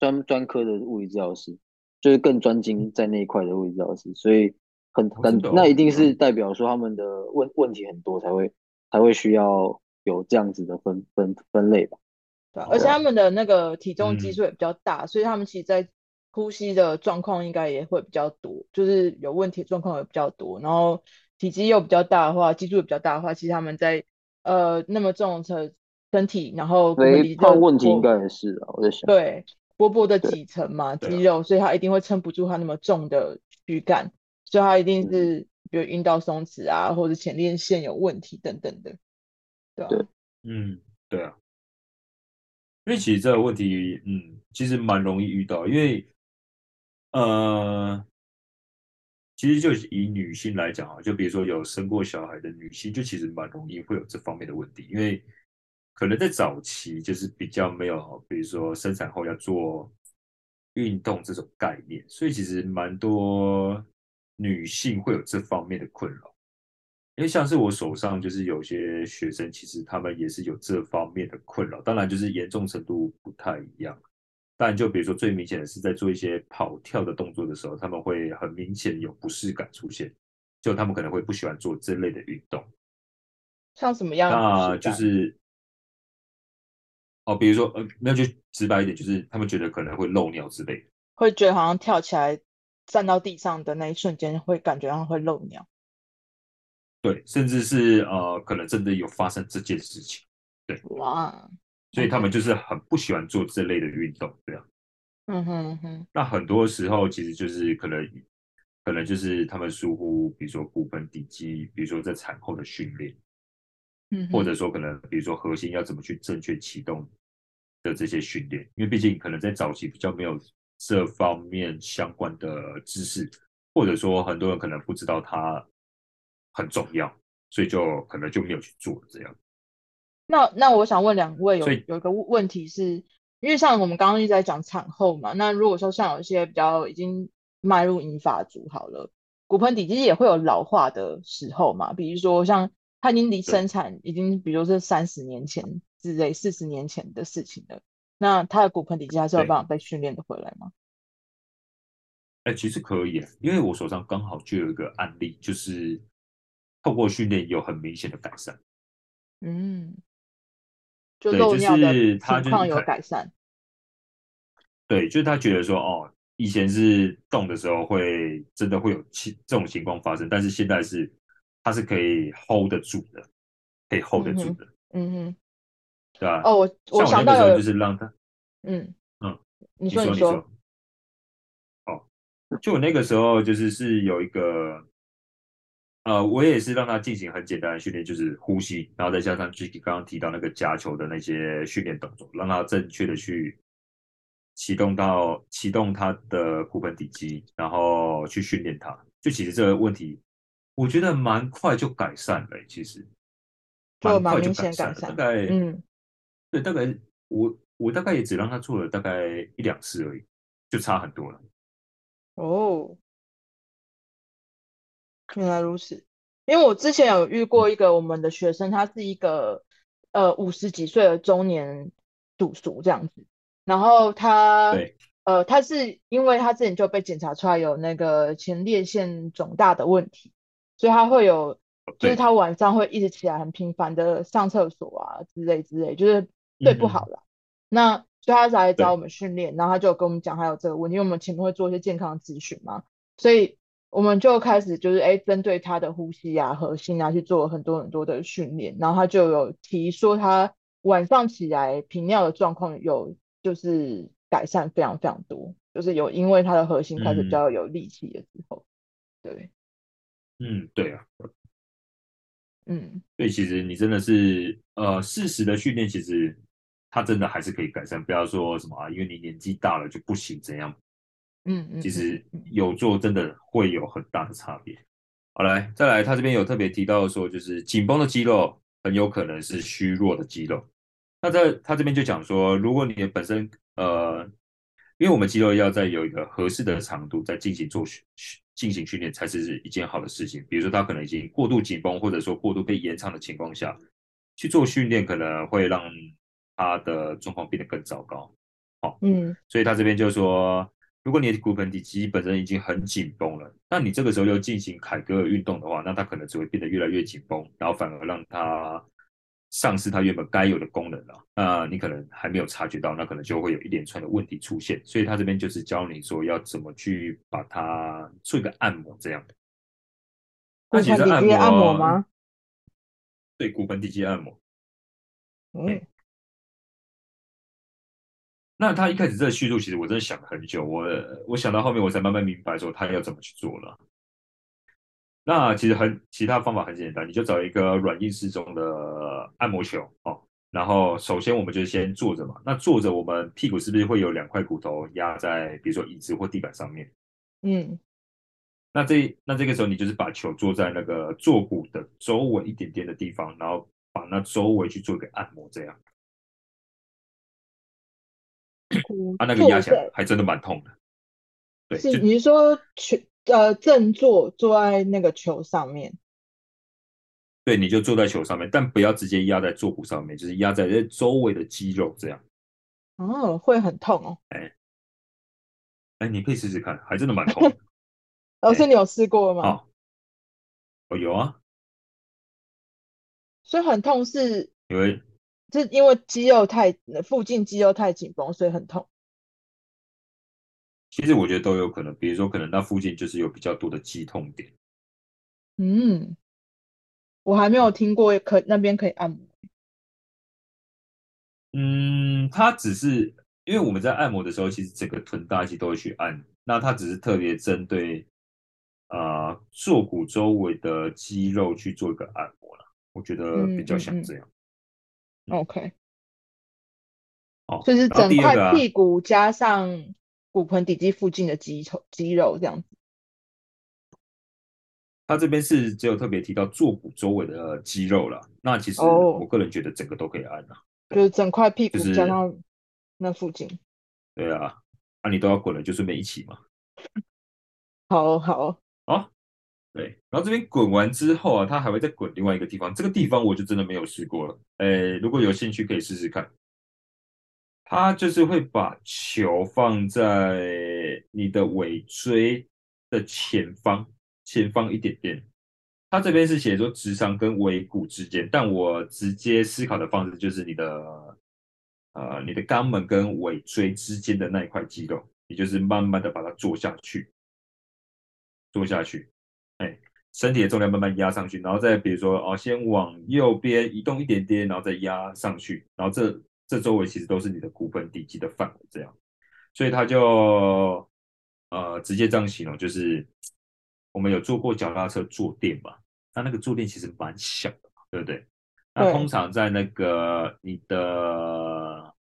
专专科的物理治疗师，就是更专精在那一块的物理治疗师，所以很很那一定是代表说他们的问问题很多，才会才会需要有这样子的分分分类吧。对，而且他们的那个体重基数也比较大，所以他们其实，在呼吸的状况应该也会比较多，就是有问题的状况也比较多，然后体积又比较大的话，基数也比较大的话，其实他们在呃那么重的身体，然后肥胖问题应该也是啊，我在想，对，薄薄的几层嘛肌肉，所以他一定会撑不住他那么重的躯干，所以他一定是比如阴道松弛啊，或者前列腺有问题等等的，对啊，对，嗯，对啊，因为其实这个问题，嗯，其实蛮容易遇到，因为。呃，其实就以女性来讲啊，就比如说有生过小孩的女性，就其实蛮容易会有这方面的问题，因为可能在早期就是比较没有，比如说生产后要做运动这种概念，所以其实蛮多女性会有这方面的困扰。因为像是我手上就是有些学生，其实他们也是有这方面的困扰，当然就是严重程度不太一样。但就比如说最明显的是在做一些跑跳的动作的时候，他们会很明显有不适感出现，就他们可能会不喜欢做这类的运动。像什么样？那就是哦，比如说呃，那就直白一点，就是他们觉得可能会漏尿之类的，会觉得好像跳起来站到地上的那一瞬间会感觉到会漏尿。对，甚至是呃，可能真的有发生这件事情。对，哇。所以他们就是很不喜欢做这类的运动，这样。嗯哼哼。那很多时候其实就是可能，可能就是他们疏忽，比如说骨盆底肌，比如说在产后的训练，嗯，或者说可能比如说核心要怎么去正确启动的这些训练，因为毕竟可能在早期比较没有这方面相关的知识，或者说很多人可能不知道它很重要，所以就可能就没有去做这样。那那我想问两位有有一个问题是，因为像我们刚刚一直在讲产后嘛，那如果说像有一些比较已经迈入银发族好了，骨盆底肌也会有老化的时候嘛，比如说像他已经离生产已经，比如说是三十年前之类四十年前的事情了，那他的骨盆底肌还是有办法被训练的回来吗？哎、欸，其实可以，啊因为我手上刚好就有一个案例，就是透过训练有很明显的改善。嗯。就漏尿的情况有改善。对，就是他觉得说，哦，以前是动的时候会真的会有情这种情况发生，但是现在是他是可以 hold 得住的，可以 hold 得住的。嗯哼，嗯对吧？哦，我我想到的就是让他，嗯嗯，你说你说，哦，就我那个时候就是是有一个。呃，我也是让他进行很简单的训练，就是呼吸，然后再加上 Gicky 刚刚提到那个夹球的那些训练动作，让他正确的去启动到启动他的骨盆底肌，然后去训练他。就其实这个问题，我觉得蛮快就改善了，其实蛮快就改善了，大概嗯，对，大概我我大概也只让他做了大概一两次而已，就差很多了。哦。原来如此，因为我之前有遇过一个我们的学生，他是一个呃五十几岁的中年赌叔这样子，然后他对呃他是因为他之前就被检查出来有那个前列腺肿大的问题，所以他会有就是他晚上会一直起来很频繁的上厕所啊之类之类，就是睡不好了。嗯、那所以他才来找我们训练，然后他就跟我们讲还有这个问题，因为我们前面会做一些健康的咨询嘛，所以。我们就开始就是哎，针对他的呼吸啊、核心啊去做很多很多的训练，然后他就有提说他晚上起来频尿的状况有就是改善非常非常多，就是有因为他的核心开始比较有力气的时候，嗯、对，嗯，对啊，嗯，所以其实你真的是呃适时的训练，其实他真的还是可以改善，不要说什么啊，因为你年纪大了就不行怎样。嗯嗯，其实有做真的会有很大的差别。好，来再来，他这边有特别提到说，就是紧绷的肌肉很有可能是虚弱的肌肉。那在他这边就讲说，如果你本身呃，因为我们肌肉要在有一个合适的长度在进行做训进行训练，才是一件好的事情。比如说他可能已经过度紧绷，或者说过度被延长的情况下去做训练，可能会让他的状况变得更糟糕。好，嗯，所以他这边就说。如果你的骨盆底肌本身已经很紧绷了，那你这个时候又进行凯格尔运动的话，那它可能只会变得越来越紧绷，然后反而让它丧失它原本该有的功能了。那你可能还没有察觉到，那可能就会有一连串的问题出现。所以他这边就是教你说要怎么去把它做一个按摩，这样。骨盆底肌按摩吗？对，骨盆底肌按摩。嗯。那他一开始这个叙述，其实我真的想了很久，我我想到后面，我才慢慢明白说他要怎么去做了。那其实很其他方法很简单，你就找一个软硬适中的按摩球哦。然后首先我们就先坐着嘛，那坐着我们屁股是不是会有两块骨头压在，比如说椅子或地板上面？嗯。那这那这个时候你就是把球坐在那个坐骨的周围一点点的地方，然后把那周围去做一个按摩，这样。他、啊、那个压起来还真的蛮痛的，对，是你是说球呃正坐坐在那个球上面，对，你就坐在球上面，但不要直接压在坐骨上面，就是压在这周围的肌肉这样。哦，会很痛哦。哎，哎，你可以试试看，还真的蛮痛的。[LAUGHS] 老师，你有试过吗？哦，哦，有啊。所以很痛是因为。是因为肌肉太附近肌肉太紧绷，所以很痛。其实我觉得都有可能，比如说可能那附近就是有比较多的肌痛点。嗯，我还没有听过可那边可以按摩。嗯，它只是因为我们在按摩的时候，其实整个臀大肌都会去按，那它只是特别针对啊、呃、坐骨周围的肌肉去做一个按摩了。我觉得比较像这样。嗯嗯嗯 OK，哦，就是整块屁股加上骨盆底肌附近的肌肉，肌肉这样子。他这边是只有特别提到坐骨周围的肌肉了，那其实我个人觉得整个都可以按啊，就是整块屁股加上那附近。对啊，那、啊、你都要滚了，就顺便一起嘛。好好好。对，然后这边滚完之后啊，它还会再滚另外一个地方。这个地方我就真的没有试过了。诶，如果有兴趣可以试试看。它就是会把球放在你的尾椎的前方，前方一点点。它这边是写说直肠跟尾骨之间，但我直接思考的方式就是你的，呃，你的肛门跟尾椎之间的那一块肌肉。你就是慢慢的把它做下去，做下去，哎，身体的重量慢慢压上去，然后再比如说哦，先往右边移动一点点，然后再压上去，然后这这周围其实都是你的骨盆底肌的范围，这样，所以他就呃直接这样形容，就是我们有坐过脚踏车坐垫嘛，它那个坐垫其实蛮小的，对不对？那通常在那个你的，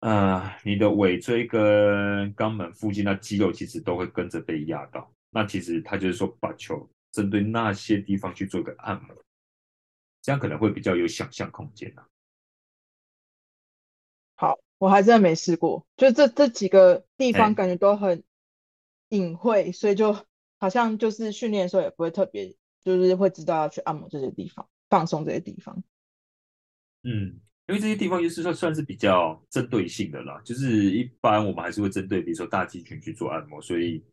呃，你的尾椎跟肛门附近那肌肉其实都会跟着被压到。那其实他就是说，把球针对那些地方去做一个按摩，这样可能会比较有想象空间啊。好，我还真的没试过，就这这几个地方感觉都很隐晦，所以就好像就是训练的时候也不会特别，就是会知道要去按摩这些地方。放松这些地方，嗯，因为这些地方就是说算是比较针对性的啦，就是一般我们还是会针对比如说大肌群去做按摩，所以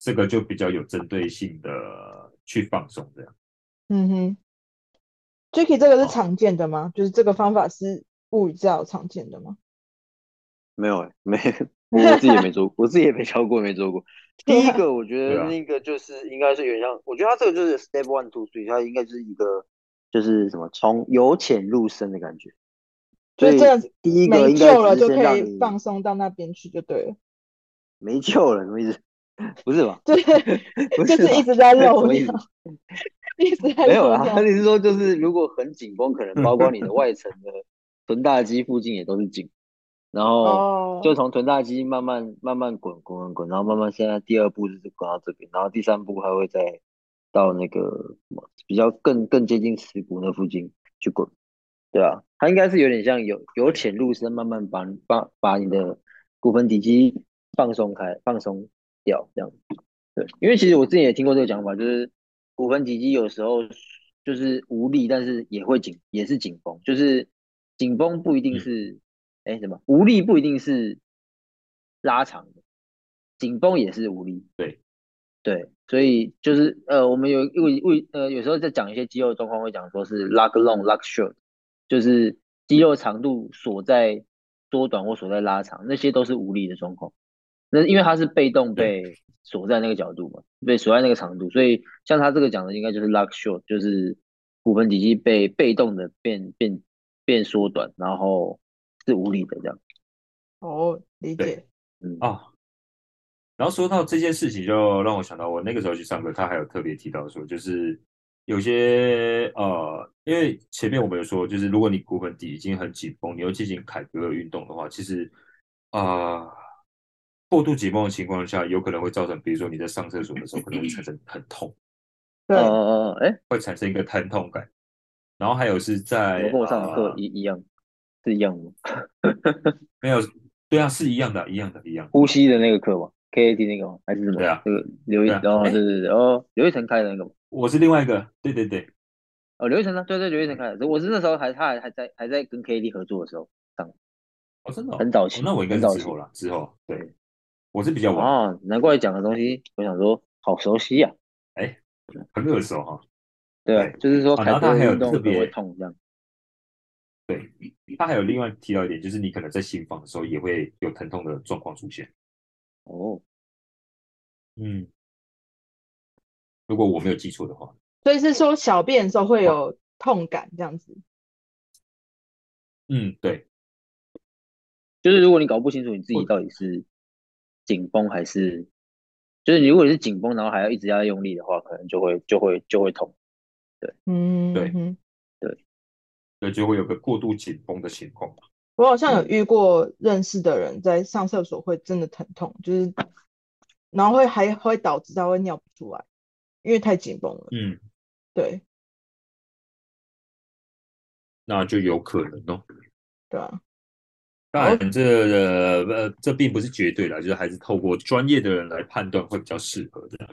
这个就比较有针对性的去放松这样。嗯哼，Jacky 这个是常见的吗？哦、就是这个方法是物理治疗常见的吗？没有、欸，没，我自己也没做过，我自己也没教过，没做过。第一个我觉得那个就是应该是有点像，我觉得它这个就是 step one two three，它应该就是一个。就是什么从由浅入深的感觉，所以这第一个应该了就可以放松到那边去就对了。没救了什么意思？[LAUGHS] 不是吧？[LAUGHS] 对，[LAUGHS] 就是一直在漏尿，一直在漏。没有啊，你是说就是如果很紧绷，可能包括你的外层的臀大肌附近也都是紧，然后就从臀大肌慢慢慢慢滚滚滚滚，然后慢慢现在第二步就是滚到这边，然后第三步还会再。到那个比较更更接近耻骨那附近去滚，对啊，它应该是有点像由由浅入深，慢慢把把把你的骨盆底肌放松开，放松掉这样。对，因为其实我之前也听过这个讲法，就是骨盆底肌有时候就是无力，但是也会紧，也是紧绷，就是紧绷不一定是哎、嗯、什么无力不一定是拉长的，紧绷也是无力，对。对，所以就是呃，我们有为为呃，有时候在讲一些肌肉状况，会讲说是 lock long lock short，就是肌肉长度锁在缩短或锁在拉长，那些都是无力的状况。那因为它是被动被锁在那个角度嘛，被锁在那个长度，所以像他这个讲的，应该就是 luck short，就是骨盆底肌被被动的变变变缩短，然后是无力的这样。哦，理解。嗯啊。然后说到这件事情，就让我想到我那个时候去上课，他还有特别提到说，就是有些呃，因为前面我们有说，就是如果你骨盆底已经很紧绷，你又进行凯格尔运动的话，其实啊、呃，过度紧绷的情况下，有可能会造成，比如说你在上厕所的时候可能会产生疼痛，[CLEARS THROAT] 哦哦哦，哎，会产生一个疼痛感。然后还有是在跟我上课一一样，是一样的，[LAUGHS] 没有，对啊，是一样的，一样的，一样的，呼吸的那个课吗？K A T 那个吗？还是什么？对啊，这个刘一，哦，对对对，哦，刘一成开的那个。我是另外一个，对对对。哦，刘一成呢？对对，刘一成开的。我是那时候还他还还在还在跟 K A T 合作的时候上。哦，真的？很早期。那我应该是之后了，之后。对。我是比较晚。啊，难怪讲的东西，我想说好熟悉呀。哎，很耳熟哈。对，就是说，然后他还有特别会痛这样。对，他还有另外提到一点，就是你可能在行房的时候也会有疼痛的状况出现。哦，嗯，如果我没有记错的话，所以是说小便的时候会有痛感这样子。嗯，对，就是如果你搞不清楚你自己到底是紧绷还是，就是你如果你是紧绷，然后还要一直要用力的话，可能就会就会就会痛。对，嗯，对，对，对，就会有个过度紧绷的情况。我好像有遇过认识的人在上厕所会真的疼痛，就是，然后会还会导致他会尿不出来，因为太紧绷了。嗯，对，那就有可能哦。对啊，当然这呃这并不是绝对的，就是还是透过专业的人来判断会比较适合的。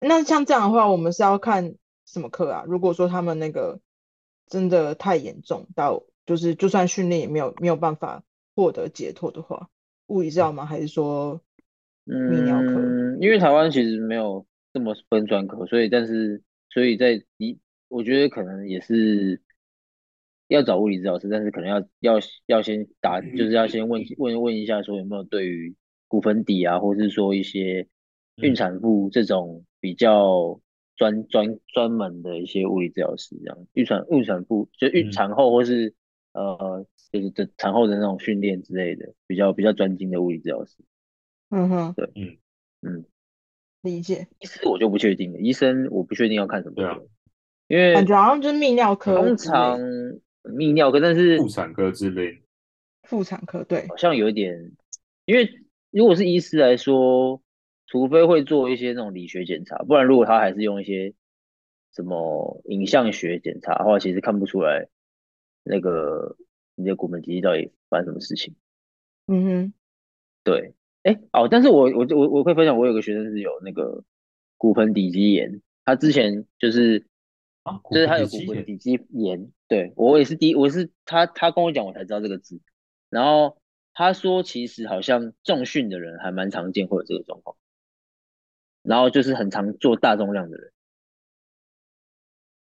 那像这样的话，我们是要看什么课啊？如果说他们那个真的太严重到。就是，就算训练也没有没有办法获得解脱的话，物理治疗吗？还是说泌尿科？嗯，因为台湾其实没有这么分专科，所以但是所以在一，我觉得可能也是要找物理治疗师，但是可能要要要先打，就是要先问问问一下，说有没有对于骨盆底啊，或是说一些孕产妇这种比较专专专门的一些物理治疗师，这样孕产孕产妇就孕产后或是、嗯、呃就是这产后的那种训练之类的，比较比较专精的物理治疗师。嗯哼，对，嗯嗯，理解。医师我就不确定了，医生我不确定要看什么。对啊，因为感觉好像就是泌尿科，通常。泌尿科，但是妇产科之类，妇产科对，好像有一点，因为如果是医师来说，除非会做一些那种理学检查，不然如果他还是用一些什么影像学检查的话，其实看不出来那个你的骨盆底肌到底发生什么事情。嗯哼，对，哎、欸，哦，但是我我我我可以分享，我有个学生是有那个骨盆底肌炎，他之前就是。啊，就是他有骨盆底肌炎，对，我也是第一，我是他他跟我讲，我才知道这个字。然后他说，其实好像重训的人还蛮常见会有这个状况，然后就是很常做大重量的人，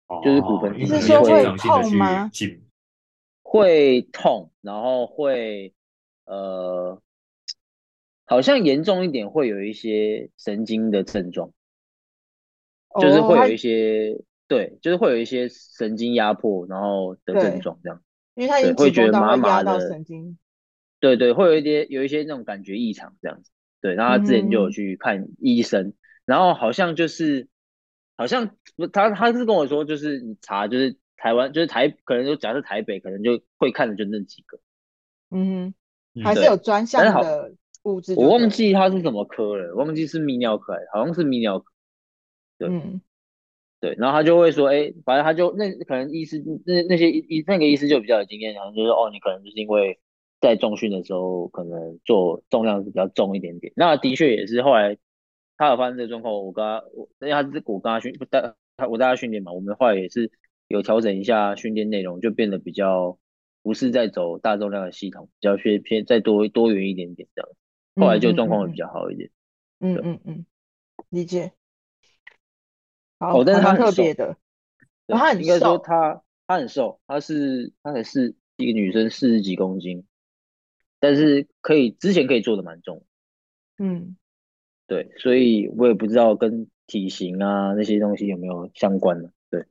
哦、就是骨盆底肌是会痛吗？会痛，然后会呃，好像严重一点会有一些神经的症状，就是会有一些。哦对，就是会有一些神经压迫，然后的症状这样，因为他也会觉得麻麻的神经，对对，会有一点有一些那种感觉异常这样子，对，然后他之前就有去看医生，嗯、然后好像就是好像他他是跟我说，就是你查就是台湾就是台可能就假设台北可能就会看的就那几个，嗯哼，还是有专项的物质，我忘记他是什么科了，忘记是泌尿科，好像是泌尿科，对。嗯对，然后他就会说，哎，反正他就那可能医师那那些医那个医师就比较有经验，然后就说，哦，你可能就是因为在重训的时候可能做重量是比较重一点点。那的确也是后来他有发生这个状况，我跟他，我因为他是我跟他训不带他我带他训练嘛，我们后来也是有调整一下训练内容，就变得比较不是在走大重量的系统，比较偏偏再多多元一点点这样，后来就状况会比较好一点。嗯嗯嗯，理解。好，但是他特别的，他很瘦，应该说他他很瘦，他是他才是一个女生，四十几公斤，但是可以之前可以做的蛮重，嗯，对，所以我也不知道跟体型啊那些东西有没有相关的，对，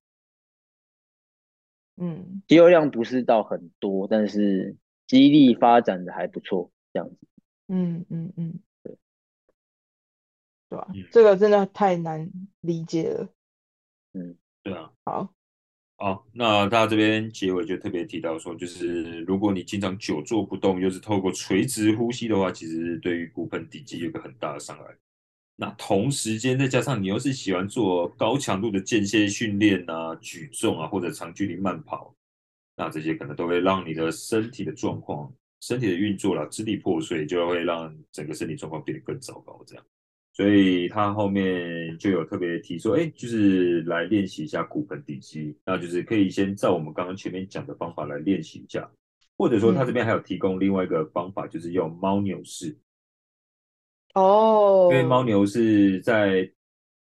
嗯，肌肉量不是到很多，但是肌力发展的还不错，这样子，嗯嗯嗯，对，对吧？这个真的太难理解了。嗯，对啊，好，好，那大家这边结尾就特别提到说，就是如果你经常久坐不动，又是透过垂直呼吸的话，其实对于骨盆底肌有个很大的伤害。那同时间再加上你又是喜欢做高强度的间歇训练啊、举重啊或者长距离慢跑，那这些可能都会让你的身体的状况、身体的运作啦、支离破碎，就会让整个身体状况变得更糟糕，这样。所以他后面就有特别提说，哎，就是来练习一下骨盆底肌，那就是可以先照我们刚刚前面讲的方法来练习一下，或者说他这边还有提供另外一个方法，就是用猫牛式。哦，因为猫牛是在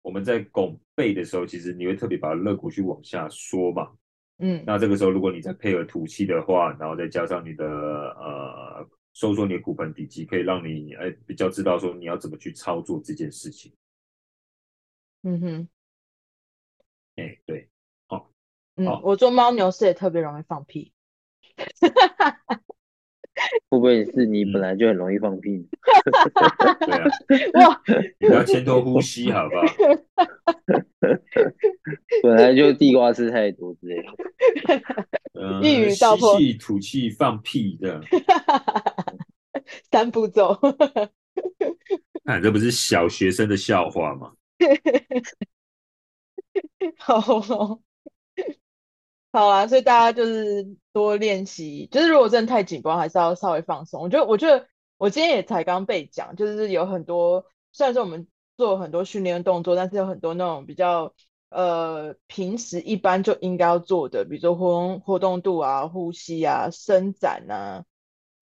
我们在拱背的时候，其实你会特别把肋骨去往下缩嘛。嗯，那这个时候如果你再配合吐气的话，然后再加上你的呃。收缩你的骨盆底肌，可以让你哎比较知道说你要怎么去操作这件事情。嗯哼，哎对，好，嗯，我做猫牛是也特别容易放屁。[LAUGHS] 会不会是你本来就很容易放屁？[LAUGHS] 对啊，哇，你要先多呼吸，好不好？[LAUGHS] 本来就地瓜吃太多之类的。嗯，一语道破，吸气、吐气、放屁这样。[LAUGHS] 三步骤。[LAUGHS] 看，这不是小学生的笑话吗？[LAUGHS] 好好，好啊，所以大家就是多练习，就是如果真的太紧绷，还是要稍微放松。我觉得，我觉得我今天也才刚被讲，就是有很多，虽然说我们做很多训练动作，但是有很多那种比较。呃，平时一般就应该要做的，比如说活动活动度啊、呼吸啊、伸展啊，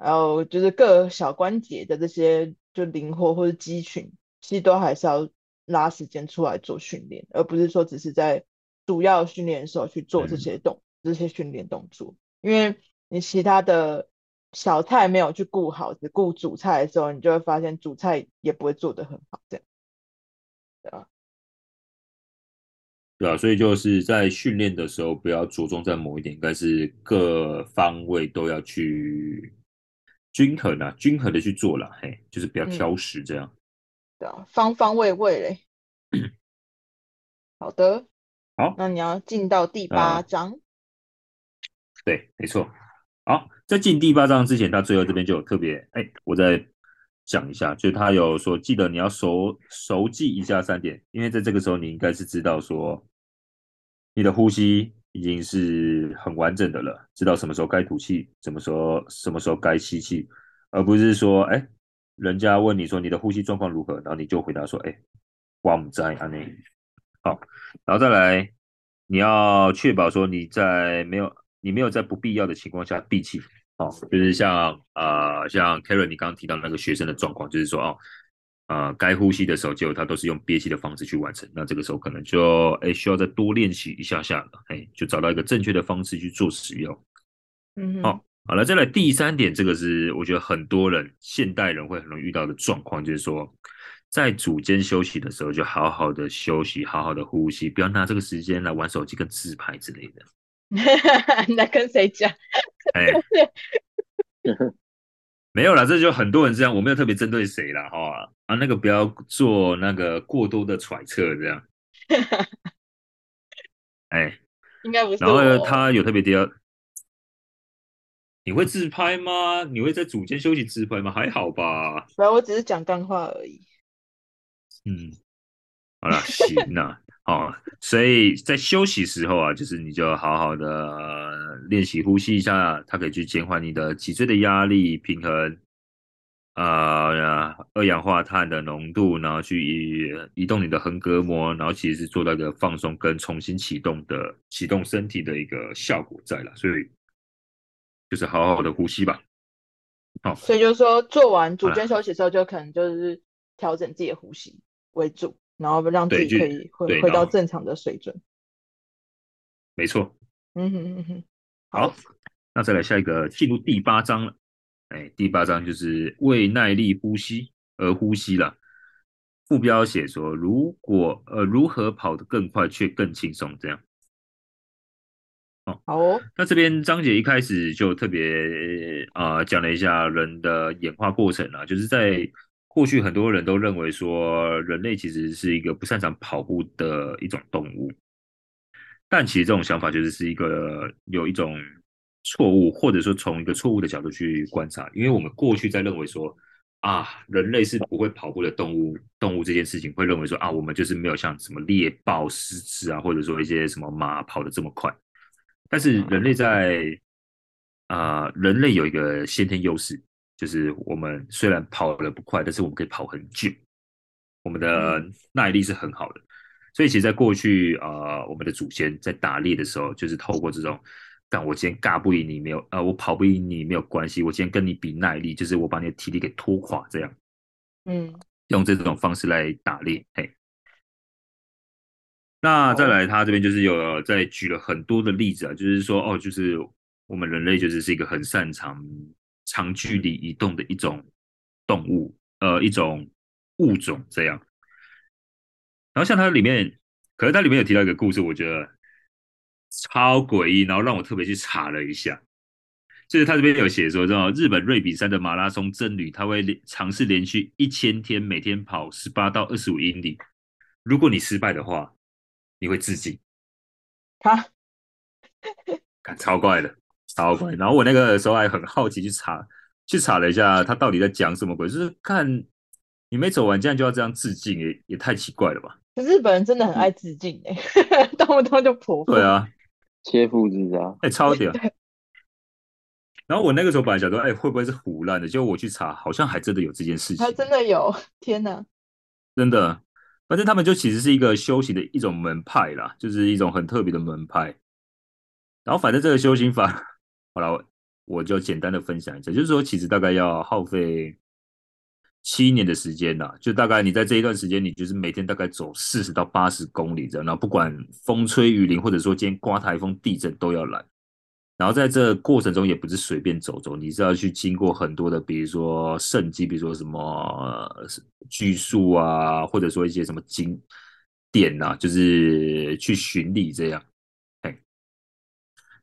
还有就是各小关节的这些就灵活或者肌群，其实都还是要拉时间出来做训练，而不是说只是在主要训练的时候去做这些动、嗯、这些训练动作。因为你其他的小菜没有去顾好，只顾主菜的时候，你就会发现主菜也不会做得很好，这样，对吧？对啊，所以就是在训练的时候，不要着重在某一点，应该是各方位都要去均衡啊，均衡的去做了，嘿，就是不要挑食这样。嗯、对啊，方方位位嘞。[CLEARS THROAT] 好的，好，那你要进到第八章。呃、对，没错。好，在进第八章之前，他最后这边就有特别，哎，我再讲一下，就是他有说，记得你要熟熟记以下三点，因为在这个时候你应该是知道说。你的呼吸已经是很完整的了，知道什么时候该吐气，什么时候什么时候该吸气，而不是说，哎，人家问你说你的呼吸状况如何，然后你就回答说，哎，我不在啊，内好，然后再来，你要确保说你在没有你没有在不必要的情况下闭气，哦，就是像呃像 Karen 你刚刚提到那个学生的状况，就是说哦。啊、呃，该呼吸的时候，就他都是用憋气的方式去完成。那这个时候可能就哎需要再多练习一下下了，哎，就找到一个正确的方式去做使用。嗯哼，好，好了，再来第三点，这个是我觉得很多人现代人会很容易遇到的状况，就是说在组间休息的时候，就好好的休息，好好的呼吸，不要拿这个时间来玩手机跟自拍之类的。[LAUGHS] 你在跟谁讲？哎。[LAUGHS] 没有啦，这就很多人这样，我没有特别针对谁啦。哈啊，那个不要做那个过多的揣测，这样。[LAUGHS] 哎，应该不是。然后呢，他有特别提到，你会自拍吗？你会在组间休息自拍吗？还好吧。不然我只是讲干话而已。嗯，好了，行那。哦，所以在休息时候啊，就是你就好好的练习呼吸一下，它可以去减缓你的脊椎的压力，平衡呃二氧化碳的浓度，然后去移移动你的横膈膜，然后其实是做到一个放松跟重新启动的启动身体的一个效果在了，所以就是好好的呼吸吧。好，所以就是说做完组间休息的时候，就可能就是调整自己的呼吸为主。然后让自己可以回回到正常的水准。没错。嗯哼嗯哼。好，那再来下一个，进入第八章了。哎，第八章就是为耐力呼吸而呼吸了。副标写说，如果呃如何跑得更快却更轻松，这样。好哦。那这边张姐一开始就特别啊、呃、讲了一下人的演化过程啊，就是在。过去很多人都认为说，人类其实是一个不擅长跑步的一种动物，但其实这种想法就是是一个有一种错误，或者说从一个错误的角度去观察，因为我们过去在认为说啊，人类是不会跑步的动物，动物这件事情会认为说啊，我们就是没有像什么猎豹、狮子啊，或者说一些什么马跑得这么快，但是人类在啊、呃，人类有一个先天优势。就是我们虽然跑得不快，但是我们可以跑很久，我们的耐力是很好的。所以其实，在过去啊、呃，我们的祖先在打猎的时候，就是透过这种，但我今天尬不赢你没有，呃，我跑不赢你没有关系，我今天跟你比耐力，就是我把你的体力给拖垮，这样，嗯，用这种方式来打猎。嘿，那再来，他这边就是有在举了很多的例子啊，就是说，哦，就是我们人类就是是一个很擅长。长距离移动的一种动物，呃，一种物种这样。然后像它里面，可是它里面有提到一个故事，我觉得超诡异，然后让我特别去查了一下。就是他这边有写说，知道日本瑞比山的马拉松僧侣，他会尝试连续一千天，每天跑十八到二十五英里。如果你失败的话，你会自尽。他，看超怪的。超鬼，然后我那个时候还很好奇去查，去查了一下他到底在讲什么鬼，就是看你没走完，这样就要这样致敬，也也太奇怪了吧？日本人真的很爱致敬哎、欸，[LAUGHS] 动不动就破。对啊，[LAUGHS] 切腹自杀，哎、欸，超屌。[LAUGHS] 然后我那个时候本来想说，哎、欸，会不会是胡乱的？结果我去查，好像还真的有这件事情，还真的有，天哪！真的，反正他们就其实是一个修行的一种门派啦，就是一种很特别的门派。然后反正这个修行法。好了，我就简单的分享一下，就是说，其实大概要耗费七年的时间呐，就大概你在这一段时间，你就是每天大概走四十到八十公里这样，然后不管风吹雨淋，或者说今天刮台风、地震都要来，然后在这过程中也不是随便走走，你是要去经过很多的，比如说圣迹，比如说什么巨树啊，或者说一些什么景点呐、啊，就是去巡礼这样，哎，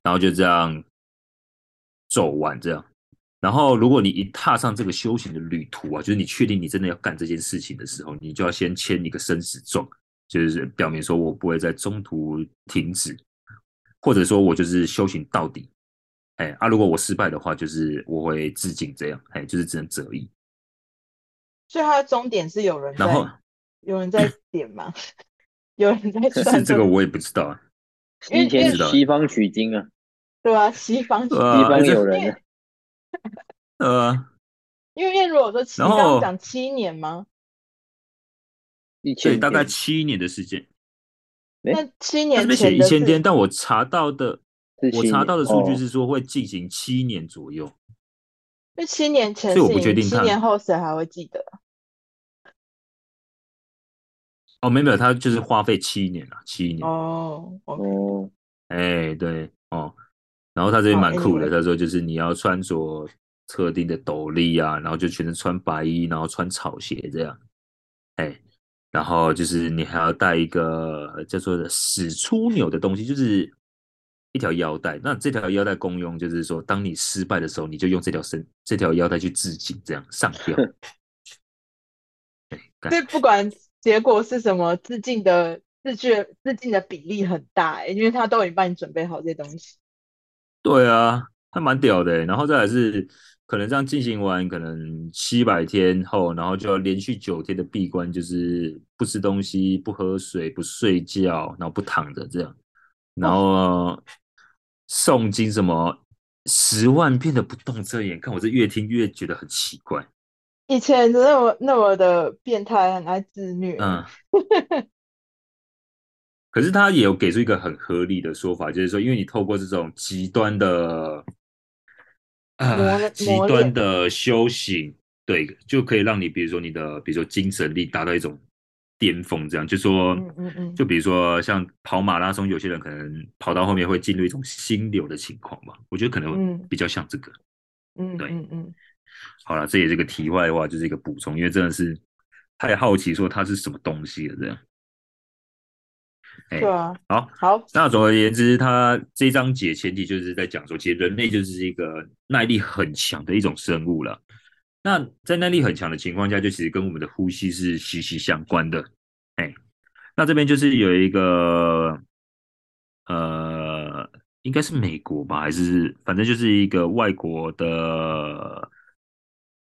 然后就这样走完这样。然后如果你一踏上这个修行的旅途啊，就是你确定你真的要干这件事情的时候，你就要先签一个生死状，就是表明说我不会在中途停止。或者说我就是修行到底，哎啊，如果我失败的话，就是我会自尽，这样，哎，就是只能择一。所以它的终点是有人在，然后有人在点吗？有人在 [CLEARS THROAT] [LAUGHS] 算？是这个我也不知道啊。以前西方取经啊，对啊，西方西方有人。呃，因为因为如果说七，刚刚讲七年吗？对，大概七年的时间。那七年前这边写一千天，但我查到的，我查到的数据是说会进行七年左右。那七年前，所以我不确定，七年后谁还会记得？哦，没有没有，他就是花费七年了，七年。哦哦，哎，对哦，然后他这边蛮酷的，他说就是你要穿着特定的斗笠啊，然后就全身穿白衣，然后穿草鞋这样，哎。然后就是你还要带一个叫做的死出纽的东西，就是一条腰带。那这条腰带功用就是说，当你失败的时候，你就用这条绳、这条腰带去自尽，这样上吊。[LAUGHS] 对，不管结果是什么，自尽的自尽自尽的比例很大，因为他都已经帮你准备好这些东西。对啊，还蛮屌的。然后再来是。可能这样进行完，可能七百天后，然后就要连续九天的闭关，就是不吃东西、不喝水、不睡觉，然后不躺着这样，然后诵经什么十万遍的不动遮眼，看我这越听越觉得很奇怪。以前那么那么的变态，很爱自虐。嗯。[LAUGHS] 可是他也有给出一个很合理的说法，就是说，因为你透过这种极端的。啊，极端的修行，对，就可以让你，比如说你的，比如说精神力达到一种巅峰，这样，就说，嗯嗯嗯，就比如说像跑马拉松，有些人可能跑到后面会进入一种心流的情况嘛，我觉得可能比较像这个，嗯，对，嗯嗯，好了，这也是个题外话，就是一个补充，因为真的是太好奇说它是什么东西了，这样。对啊，好，好。那总而言之，他这一章节前提就是在讲说，其实人类就是一个耐力很强的一种生物了。那在耐力很强的情况下，就其实跟我们的呼吸是息息相关的。哎，那这边就是有一个，呃，应该是美国吧，还是反正就是一个外国的。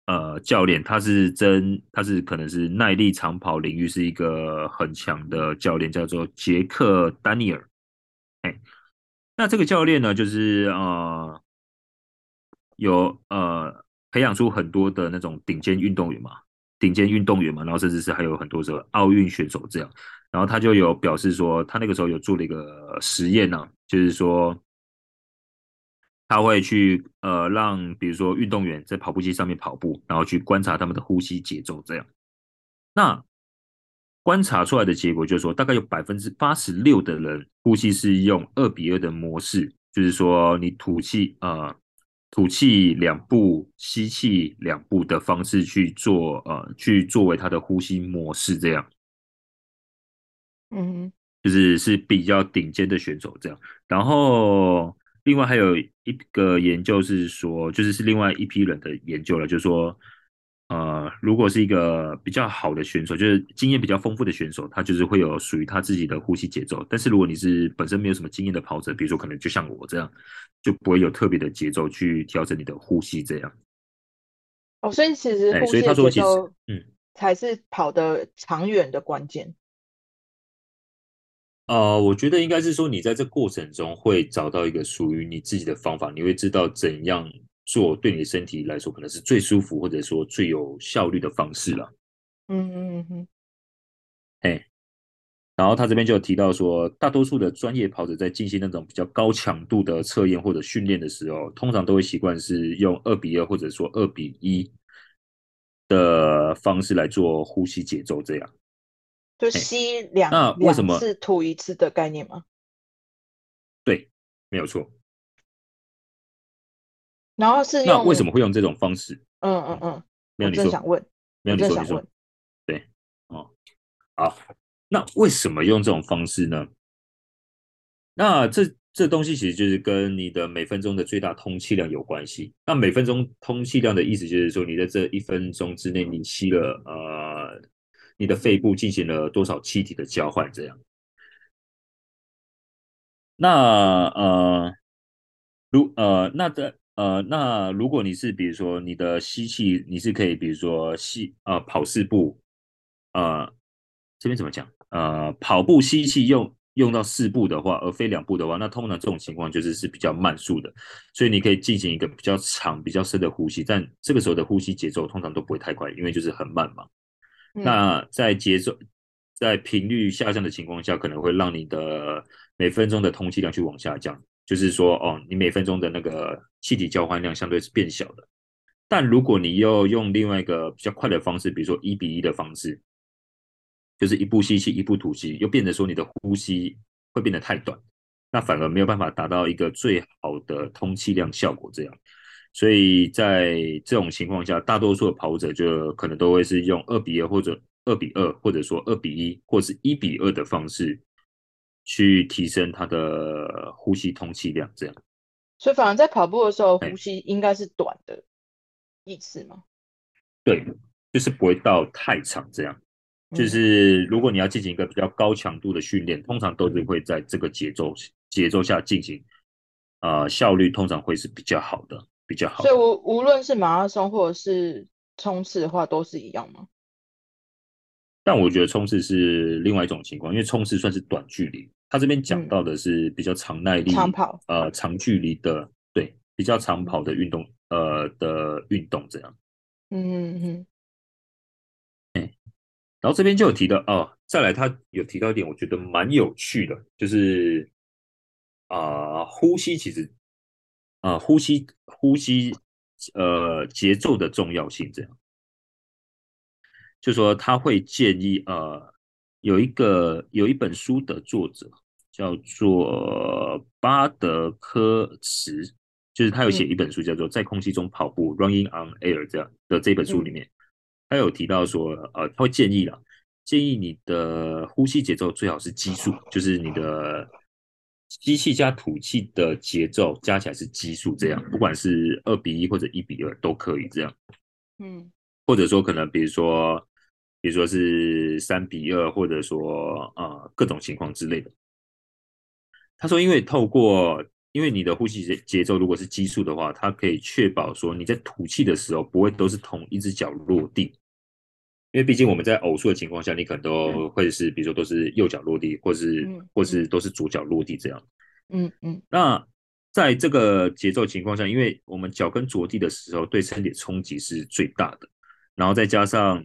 呃，教练他是真，他是可能是耐力长跑领域是一个很强的教练，叫做杰克丹尼尔。哎，那这个教练呢，就是呃，有呃培养出很多的那种顶尖运动员嘛，顶尖运动员嘛，然后甚至是还有很多的奥运选手这样。然后他就有表示说，他那个时候有做了一个实验呢，就是说。他会去呃让比如说运动员在跑步机上面跑步，然后去观察他们的呼吸节奏，这样。那观察出来的结果就是说，大概有百分之八十六的人呼吸是用二比二的模式，就是说你吐气呃吐气两步，吸气两步的方式去做呃去作为他的呼吸模式这样。嗯，就是是比较顶尖的选手这样，然后。另外还有一个研究是说，就是是另外一批人的研究了，就是说，呃，如果是一个比较好的选手，就是经验比较丰富的选手，他就是会有属于他自己的呼吸节奏。但是如果你是本身没有什么经验的跑者，比如说可能就像我这样，就不会有特别的节奏去调整你的呼吸这样。哦，所以其实呼吸节奏，嗯，才是跑的长远的关键。呃，我觉得应该是说，你在这过程中会找到一个属于你自己的方法，你会知道怎样做对你的身体来说可能是最舒服或者说最有效率的方式了。嗯嗯嗯。哎，然后他这边就提到说，大多数的专业跑者在进行那种比较高强度的测验或者训练的时候，通常都会习惯是用二比二或者说二比一的方式来做呼吸节奏这样。就吸两两次吐一次的概念吗？对，没有错。然后是那为什么会用这种方式？嗯嗯嗯，没有你说，想问，没有你说，你说，对，哦，好，那为什么用这种方式呢？那这这东西其实就是跟你的每分钟的最大通气量有关系。那每分钟通气量的意思就是说，你在这一分钟之内，你吸了呃，你的肺部进行了多少气体的交换，这样。那呃，如呃，那的呃，那如果你是比如说你的吸气，你是可以比如说吸呃跑四步，呃，这边怎么讲？呃，跑步吸气用。用到四步的话，而非两步的话，那通常这种情况就是是比较慢速的，所以你可以进行一个比较长、比较深的呼吸，但这个时候的呼吸节奏通常都不会太快，因为就是很慢嘛。那在节奏在频率下降的情况下，可能会让你的每分钟的通气量去往下降，就是说，哦，你每分钟的那个气体交换量相对是变小的。但如果你又用另外一个比较快的方式，比如说一比一的方式。就是一步吸气，一步吐气，又变得说你的呼吸会变得太短，那反而没有办法达到一个最好的通气量效果。这样，所以在这种情况下，大多数的跑者就可能都会是用二比二或者二比二，或者说二比一，或是一比二的方式去提升他的呼吸通气量。这样，所以反而在跑步的时候，呼吸应该是短的意思吗？对，就是不会到太长这样。就是如果你要进行一个比较高强度的训练，通常都是会在这个节奏节奏下进行，呃，效率通常会是比较好的，比较好。所以无无论是马拉松或者是冲刺的话，都是一样吗？但我觉得冲刺是另外一种情况，因为冲刺算是短距离，他这边讲到的是比较长耐力、长跑，呃，长距离的，对，比较长跑的运动，呃的运动这样。嗯嗯嗯。[LAUGHS] 然后这边就有提到哦，再来他有提到一点，我觉得蛮有趣的，就是啊、呃，呼吸其实啊、呃，呼吸呼吸呃节奏的重要性，这样，就说他会建议呃，有一个有一本书的作者叫做巴德科茨，就是他有写一本书叫做《在空气中跑步》（Running on Air） 这样的这本书里面。嗯他有提到说，呃，他会建议了，建议你的呼吸节奏最好是奇数，就是你的吸气加吐气的节奏加起来是奇数，这样，不管是二比一或者一比二都可以这样，嗯，或者说可能比如说，比如说是三比二，或者说呃各种情况之类的。他说，因为透过因为你的呼吸节节奏如果是奇数的话，它可以确保说你在吐气的时候不会都是同一只脚落地。因为毕竟我们在偶数的情况下，你可能都会是，比如说都是右脚落地，或是或是都是左脚落地这样。嗯嗯。那在这个节奏情况下，因为我们脚跟着地的时候，对身体的冲击是最大的。然后再加上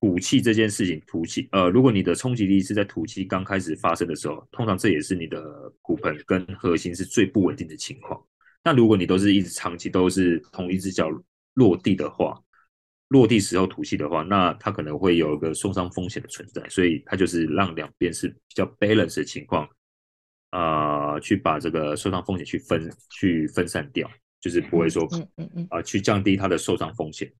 吐气这件事情，吐气，呃，如果你的冲击力是在吐气刚开始发生的时候，通常这也是你的骨盆跟核心是最不稳定的情况。那如果你都是一直长期都是同一只脚落地的话，落地时候吐气的话，那它可能会有一个受伤风险的存在，所以它就是让两边是比较 balance 的情况，啊、呃，去把这个受伤风险去分去分散掉，就是不会说，嗯嗯嗯，啊、呃，去降低它的受伤风险。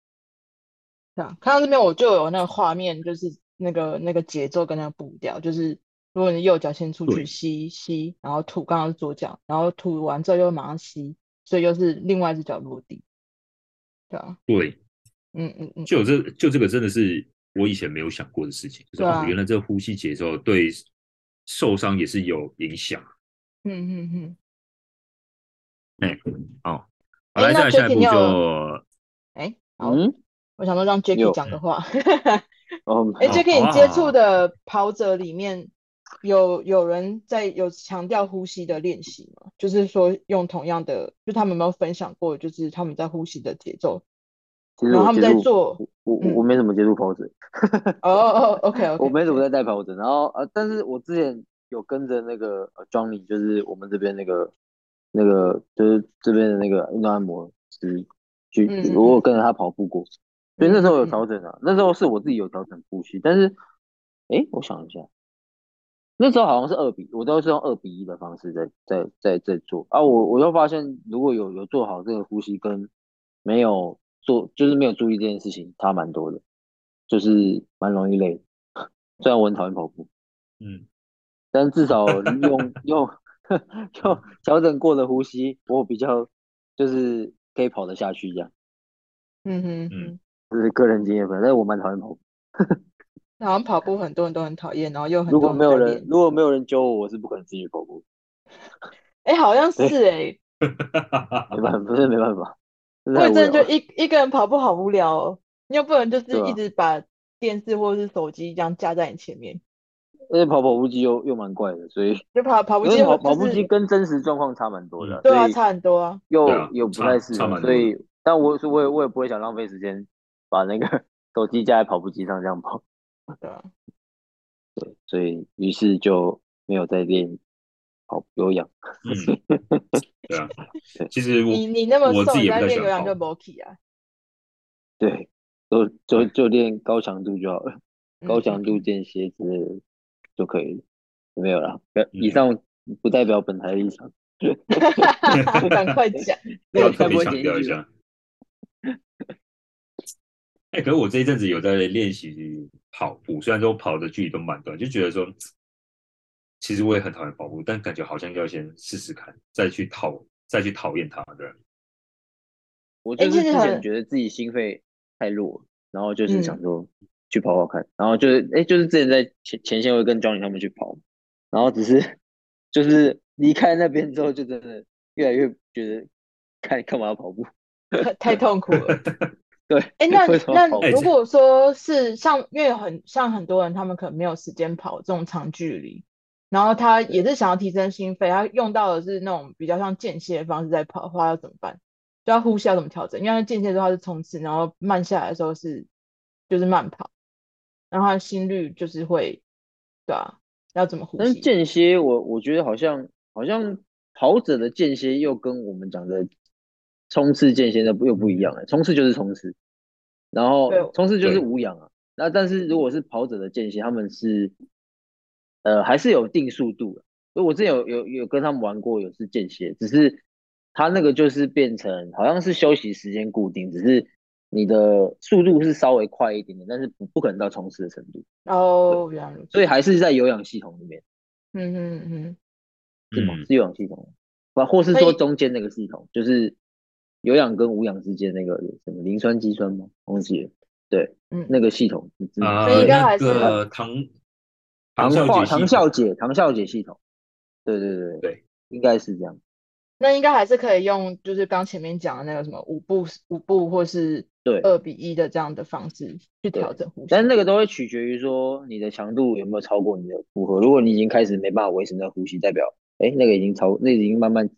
对啊，看到这边我就有那个画面，就是那个那个节奏跟那个步调，就是如果你右脚先出去吸吸，然后吐，刚刚是左脚，然后吐完之后又马上吸，所以又是另外一只脚落地，对啊，对。嗯嗯嗯，就这就这个真的是我以前没有想过的事情，就是哦，原来这个呼吸节奏对受伤也是有影响。嗯嗯嗯。哎，好，好来，再来下一步就，哎，嗯，我想说让 Jacky 讲的话。[LAUGHS] 哦，哎，Jacky，你接触的跑者里面有有人在有强调呼吸的练习吗？就是说用同样的，就他们有没有分享过，就是他们在呼吸的节奏？其实他们在做，我我我没怎么接触跑者。哦哦，OK [LAUGHS] OK，我没怎么在带跑者。然后呃，但是我之前有跟着那个 Johnny，就是我们这边那个那个就是这边的那个运动按摩师去，我有跟着他跑步过，所以那时候有调整啊。那时候是我自己有调整呼吸，但是哎，我想一下，那时候好像是二比，我都是用二比一的方式在在在在做啊。我我又发现，如果有有做好这个呼吸，跟没有做，就是没有注意这件事情，差蛮多的，就是蛮容易累。虽然我很讨厌跑步，嗯，但至少 [LAUGHS] 用用 [LAUGHS] 用调整过的呼吸，我比较就是可以跑得下去这样。嗯哼嗯，这是个人经验，反正我蛮讨厌跑步。[LAUGHS] 好像跑步很多人都很讨厌，然后又很如果没有人如果没有人教我，我是不可能继续跑步。哎、欸，好像是哎、欸，没办法，不是没办法。或者真的就一一个人跑步好无聊哦，你又不能就是一直把电视或者是手机这样架在你前面。而且跑跑步机又又蛮怪的，所以就跑跑步机、就是、跑跑步机跟真实状况差蛮多的，对啊，差很多啊，又又不太适合，所以但我是我也我也不会想浪费时间把那个 [LAUGHS] 手机架在跑步机上这样跑。对啊，[LAUGHS] 对，所以于是就没有再练跑有氧。嗯，[LAUGHS] 对啊，[LAUGHS] 其实你你那么瘦，你在练有氧就没气啊。对，就就就练高强度就好了，[LAUGHS] 高强度间歇之类的就可以了，没有了。以上不代表本台立场。[LAUGHS] 赶快讲，要特别强调一下。哎、欸，可是我这一阵子有在练习跑步，虽然说跑的距离都蛮短，就觉得说，其实我也很讨厌跑步，但感觉好像要先试试看，再去讨，再去讨厌它的。我就是之前觉得自己心肺太弱，然后就是想说去跑跑看，然后就是哎、欸，就是之前在前前线会跟 Johnny 他们去跑，然后只是就是离开那边之后，就真的越来越觉得看干嘛要跑步，太太痛苦了。[LAUGHS] 对，哎、欸，那 [LAUGHS] 那如果说是像，因为很像很多人，他们可能没有时间跑这种长距离，然后他也是想要提升心肺，他用到的是那种比较像间歇的方式在跑的话，要怎么办？就要呼吸要怎么调整？因为间歇的时候他是冲刺，然后慢下来的时候是就是慢跑，然后他的心率就是会，对啊，要怎么呼吸？但间歇我我觉得好像好像跑者的间歇又跟我们讲的。冲刺间歇的又不一样哎，冲刺就是冲刺，然后冲刺就是无氧啊。那但是如果是跑者的间歇，他们是呃还是有定速度的。所以我之前有有有跟他们玩过，有是间歇，只是他那个就是变成好像是休息时间固定，只是你的速度是稍微快一点点，但是不不可能到冲刺的程度。哦，原来。所以还是在有氧系统里面。嗯嗯嗯，是吗？是有氧系统，或或是说中间那个系统就是。有氧跟无氧之间那个什么磷酸肌酸吗？忘记了。对，嗯，那个系统啊，那个糖糖化糖酵解糖酵解系统。对对对对，应该是这样。那应该还是可以用，就是刚前面讲的那个什么五步五步或是对二比一的这样的方式去调整呼吸。但是那个都会取决于说你的强度有没有超过你的负荷。如果你已经开始没办法维持那个呼吸，代表哎、欸、那个已经超，那个、已经慢慢。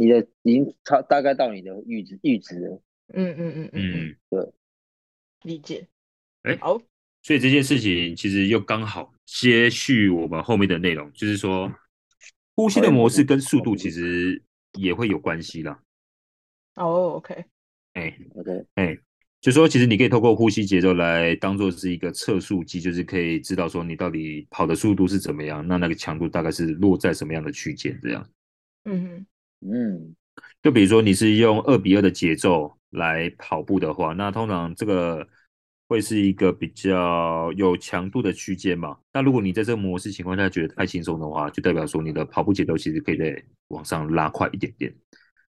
你的已经超大概到你的阈值阈值了，嗯嗯嗯嗯，对，理解。哎、欸，好，所以这件事情其实又刚好接续我们后面的内容，就是说呼吸的模式跟速度其实也会有关系啦。哦，OK，哎，OK，哎，就说其实你可以透过呼吸节奏来当做是一个测速机，就是可以知道说你到底跑的速度是怎么样，那那个强度大概是落在什么样的区间这样。嗯哼。嗯，就比如说你是用二比二的节奏来跑步的话，那通常这个会是一个比较有强度的区间嘛。那如果你在这个模式情况下觉得太轻松的话，就代表说你的跑步节奏其实可以再往上拉快一点点。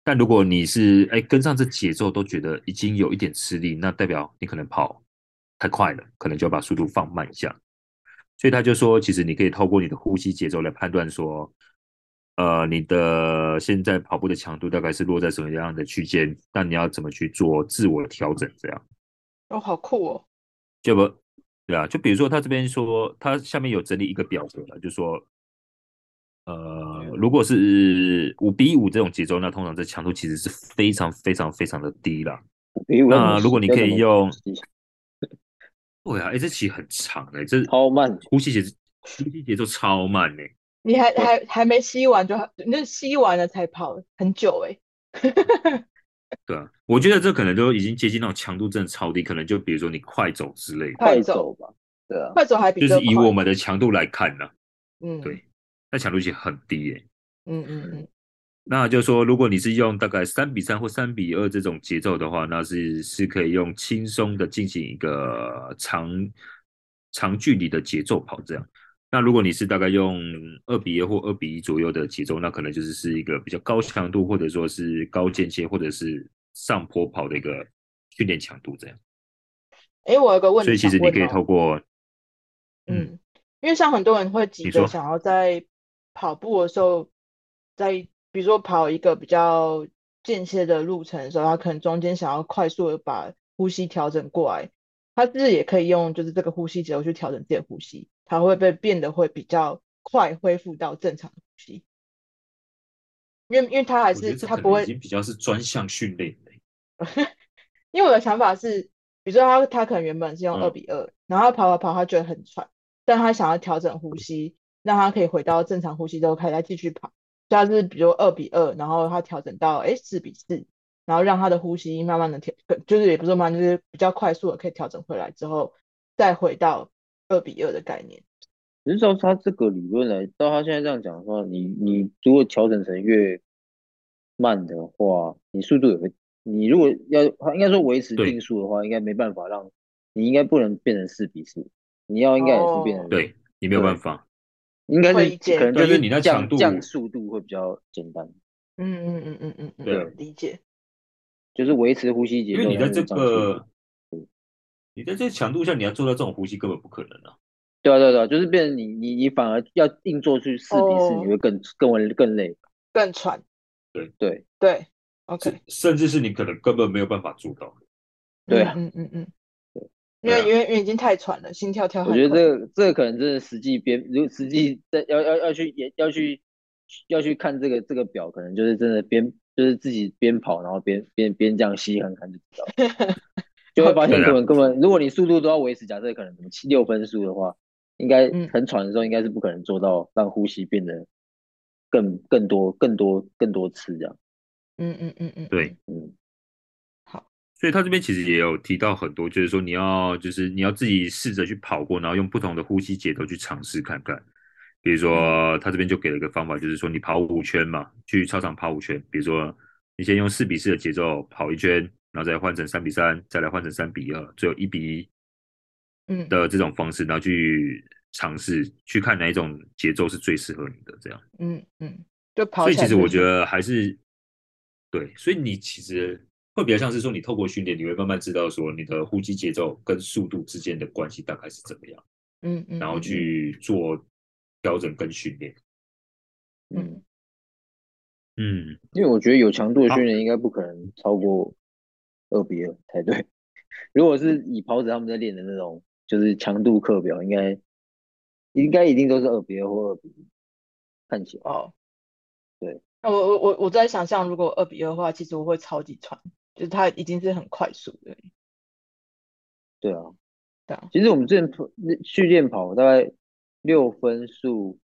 但如果你是哎跟上这节奏都觉得已经有一点吃力，那代表你可能跑太快了，可能就要把速度放慢一下。所以他就说，其实你可以透过你的呼吸节奏来判断说。呃，你的现在跑步的强度大概是落在什么样的区间？那你要怎么去做自我调整？这样哦，好酷哦！就不，对啊，就比如说他这边说，他下面有整理一个表格了，就说，呃，如果是五比五这种节奏，那通常这强度其实是非常非常非常的低了。那如果你可以用，对啊，哎、欸，这期很长哎、欸，这超慢，呼吸节呼吸节奏超慢哎、欸。你还还还没吸完就，那吸完了才跑很久哎、欸。[LAUGHS] 对啊，我觉得这可能都已经接近那种强度真的超低，可能就比如说你快走之类的。快走吧，对啊，快走还比就是以我们的强度来看呢、啊。嗯，对，那强度其实很低耶。嗯嗯嗯。那就是说，如果你是用大概三比三或三比二这种节奏的话，那是是可以用轻松的进行一个长长距离的节奏跑这样。那如果你是大概用二比一或二比一左右的节奏，那可能就是是一个比较高强度，或者说是高间歇，或者是上坡跑的一个训练强度这样。哎，我有个问题，所以其实你可以透过，嗯，嗯，因为像很多人会急着想要在跑步的时候，在比如说跑一个比较间歇的路程的时候，他可能中间想要快速的把呼吸调整过来，他自己也可以用就是这个呼吸节奏去调整自己的呼吸。它会被变得会比较快恢复到正常的呼吸，因为因为它还是它不会已经比较是专项训练的。[LAUGHS] 因为我的想法是，比如说他他可能原本是用二比二、嗯，然后跑跑跑，他觉得很喘，但他想要调整呼吸，让他可以回到正常呼吸之后，开始再继续跑。所以他是比如二比二，然后他调整到哎四比四，然后让他的呼吸慢慢的调，就是也不是慢，就是比较快速的可以调整回来之后，再回到。二比二的概念，只是照他这个理论来，到他现在这样讲的话，你你如果调整成越慢的话，你速度也会，你如果要应该说维持定速的话，应该没办法让你应该不能变成四比四，你要应该也是变成、哦、对，你没有办法，应该是可能就是你那强度降速度会比较简单。嗯嗯嗯嗯嗯，对，理解，就是维持呼吸节奏，因为你的这个。你在这个强度下，你要做到这种呼吸根本不可能啊！对啊，对啊，对啊，就是变成你你你反而要硬做去四比四，你会更更更更累，更喘。对对对，OK，甚至是你可能根本没有办法做到。对啊，嗯嗯嗯，对，因为因为因为已经太喘了，心跳跳。我觉得这个这个可能真的实际编，如实际在要要要去演要去要去看这个这个表，可能就是真的边就是自己边跑，然后边边边这样吸看看就知道。[LAUGHS] 就会发现根本根本，如果你速度都要维持，假设可能什么七六分速的话，应该很喘的时候，应该是不可能做到让呼吸变得更更多更多更多次这样。嗯嗯嗯嗯，对，嗯，好。所以他这边其实也有提到很多，就是说你要就是你要自己试着去跑过，然后用不同的呼吸节奏去尝试看看。比如说他这边就给了一个方法，就是说你跑五圈嘛，去操场跑五圈。比如说你先用四比四的节奏跑一圈。然后再换成三比三，再来换成三比二，最后一比一，嗯的这种方式，然后去尝试去看哪一种节奏是最适合你的，这样，嗯嗯，就跑。所以其实我觉得还是对，所以你其实会比较像是说，你透过训练，你会慢慢知道说你的呼吸节奏跟速度之间的关系大概是怎么样，嗯嗯，然后去做调整跟训练，嗯嗯，因为我觉得有强度的训练应该不可能超过。二比二才对。[LAUGHS] 如果是以跑者他们在练的那种，就是强度课表，应该应该一定都是二比二或二比一。看起来哦，对。那我我我我在想象，如果二比二的话，其实我会超级喘，就是它已经是很快速的。对啊，对啊。其实我们之前训练跑大概六分速、